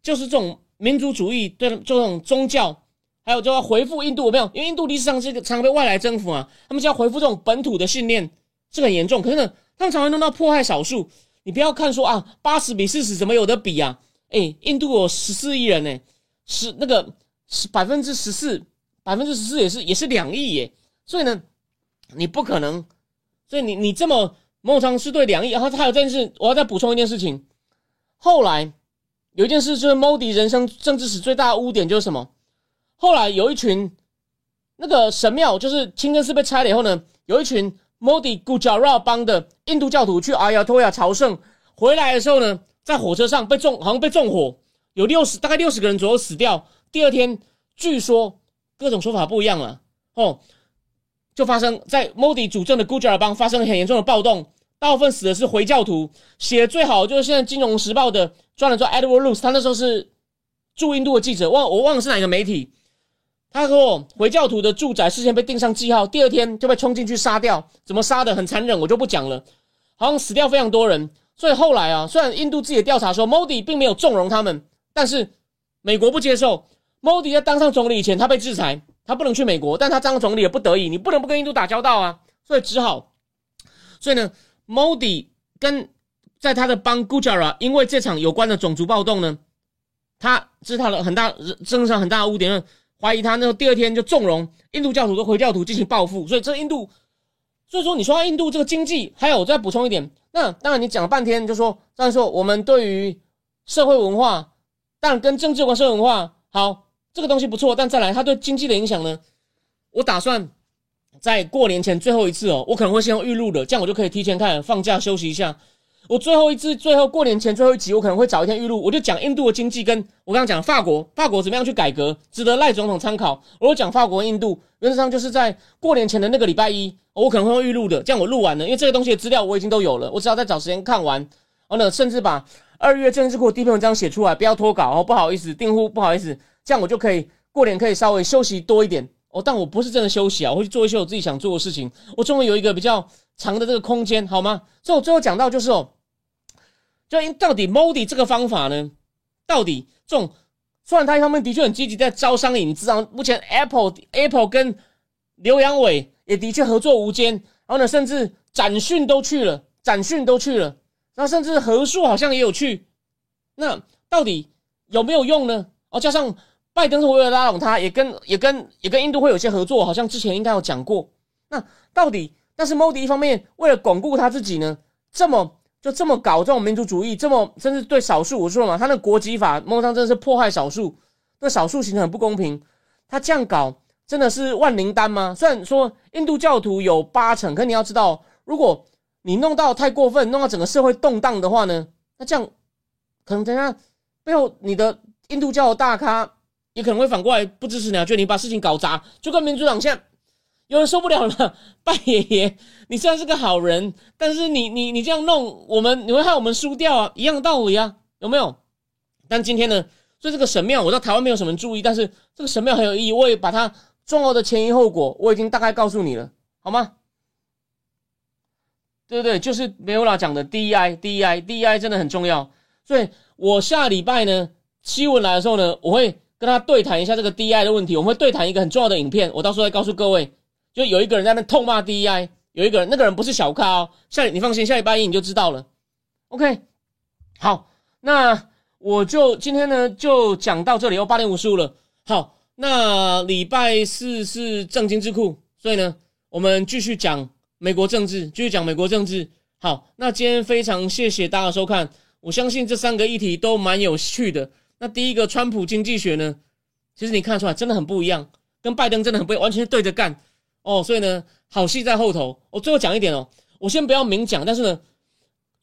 就是这种民族主义，对，就这种宗教，还有就要回复印度，没有，因为印度历史上是个常被外来征服啊，他们就要回复这种本土的信念，是很严重。可是呢，他们常常弄到迫害少数。你不要看说啊，八十比四十怎么有的比啊？哎，印度有十四亿人呢，是那个。是百分之十四，百分之十四也是也是两亿耶，所以呢，你不可能，所以你你这么某种是对两亿，然后还有这件事，我要再补充一件事情。后来有一件事就是 Modi 人生政治史最大的污点就是什么？后来有一群那个神庙，就是清真寺被拆了以后呢，有一群 Modi Gujarat 帮的印度教徒去阿亚托亚朝圣，回来的时候呢，在火车上被纵，好像被纵火，有六十大概六十个人左右死掉。第二天，据说各种说法不一样了哦，就发生在 Modi 主政的 Gujarat 邦发生了很严重的暴动，大部分死的是回教徒。写的最好就是现在《金融时报》的专栏作 Edward Luce，他那时候是驻印度的记者，忘我忘了是哪个媒体。他说回教徒的住宅事先被钉上记号，第二天就被冲进去杀掉，怎么杀的很残忍，我就不讲了。好像死掉非常多人，所以后来啊，虽然印度自己的调查说 Modi 并没有纵容他们，但是美国不接受。Modi 在当上总理以前，他被制裁，他不能去美国，但他当总理也不得已，你不能不跟印度打交道啊，所以只好，所以呢，Modi 跟在他的邦 Gujarat，因为这场有关的种族暴动呢，他这是他的很大政治上很大的污点，怀疑他那第二天就纵容印度教徒和回教徒进行报复，所以这印度，所以说你说印度这个经济，还有我再补充一点，那当然你讲了半天就说，这样说我们对于社会文化，但跟政治有关社会文化好。这个东西不错，但再来，它对经济的影响呢？我打算在过年前最后一次哦，我可能会先预录的，这样我就可以提前看放假休息一下。我最后一次，最后过年前最后一集，我可能会找一天预录，我就讲印度的经济，跟我刚刚讲法国，法国怎么样去改革，值得赖总统参考。我讲法国、印度，原则上就是在过年前的那个礼拜一，我可能会预录的，这样我录完了，因为这个东西的资料我已经都有了，我只要再找时间看完，然后呢，甚至把二月政治库第一篇文章写出来，不要拖稿哦，不好意思，订户不好意思。这样我就可以过年可以稍微休息多一点哦，但我不是真的休息啊，我会去做一些我自己想做的事情。我终于有一个比较长的这个空间，好吗？所以我最后讲到就是哦，就因到底 Modi 这个方法呢，到底这种虽然他一方面的确很积极在招商引资啊，目前 Apple Apple 跟刘阳伟也的确合作无间，然后呢，甚至展讯都去了，展讯都去了，那甚至何硕好像也有去，那到底有没有用呢？哦，加上拜登是为了拉拢他，也跟也跟也跟印度会有些合作，好像之前应该有讲过。那到底，但是 Modi 一方面为了巩固他自己呢，这么就这么搞这种民族主义，这么甚至对少数，我说嘛，他那国籍法，某种上真的是迫害少数，对少数形成很不公平。他这样搞真的是万灵丹吗？虽然说印度教徒有八成，可你要知道，如果你弄到太过分，弄到整个社会动荡的话呢，那这样可能等下背后你的。印度教的大咖也可能会反过来不支持你，觉得你把事情搞砸，就跟民主党现在有人受不了了。拜爷爷，你虽然是个好人，但是你你你这样弄我们，你会害我们输掉啊，一样道理啊，有没有？但今天呢，所以这个神庙，我知道台湾没有什么注意，但是这个神庙很有意义，我也把它重要的前因后果我已经大概告诉你了，好吗？对对对，就是梅欧拉讲的 DEI，DEI，DEI 真的很重要，所以我下礼拜呢。新闻来的时候呢，我会跟他对谈一下这个 DI 的问题。我们会对谈一个很重要的影片，我到时候再告诉各位。就有一个人在那痛骂 D E I，有一个人，那个人不是小咖哦。下你放心，下礼拜一你就知道了。OK，好，那我就今天呢就讲到这里哦，八点五十五了。好，那礼拜四是正经智库，所以呢，我们继续讲美国政治，继续讲美国政治。好，那今天非常谢谢大家收看，我相信这三个议题都蛮有趣的。那第一个川普经济学呢，其实你看出来真的很不一样，跟拜登真的很不一样，完全是对着干哦。所以呢，好戏在后头。我最后讲一点哦，我先不要明讲，但是呢。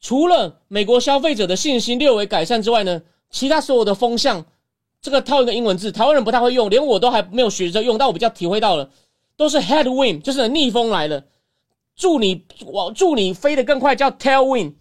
除了美国消费者的信心略微改善之外呢，其他所有的风向，这个套一个英文字，台湾人不太会用，连我都还没有学着用，但我比较体会到了，都是 headwind，就是逆风来了，祝你往祝你飞得更快，叫 tailwind，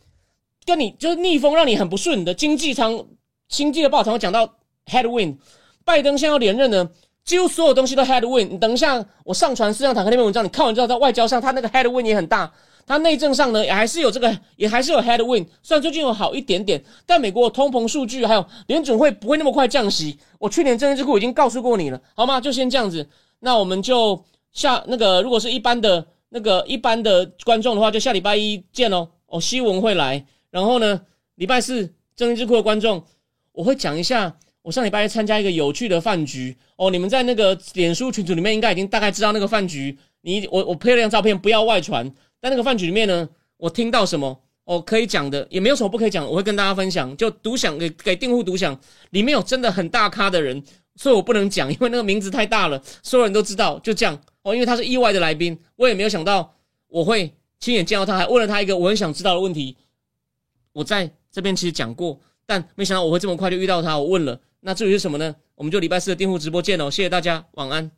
跟你就是逆风让你很不顺的经济舱，经济的报常会讲到 headwind，拜登现在要连任呢，几乎所有东西都 headwind，你等一下我上传四张坦克那篇文章，你看完之后在外交上他那个 headwind 也很大。它内政上呢，也还是有这个，也还是有 headwind。虽然最近有好一点点，但美国通膨数据还有联准会不会那么快降息。我去年政治库已经告诉过你了，好吗？就先这样子。那我们就下那个，如果是一般的那个一般的观众的话，就下礼拜一见哦。哦，西文会来，然后呢，礼拜四政治库的观众，我会讲一下我上礼拜参加一个有趣的饭局哦。你们在那个脸书群组里面应该已经大概知道那个饭局。你我我拍了张照片，不要外传。在那个饭局里面呢，我听到什么哦可以讲的，也没有什么不可以讲，我会跟大家分享。就独享给给订户独享，里面有真的很大咖的人，所以我不能讲，因为那个名字太大了，所有人都知道。就这样哦，因为他是意外的来宾，我也没有想到我会亲眼见到他，还问了他一个我很想知道的问题。我在这边其实讲过，但没想到我会这么快就遇到他。我问了，那至于是什么呢？我们就礼拜四的订户直播见哦，谢谢大家，晚安。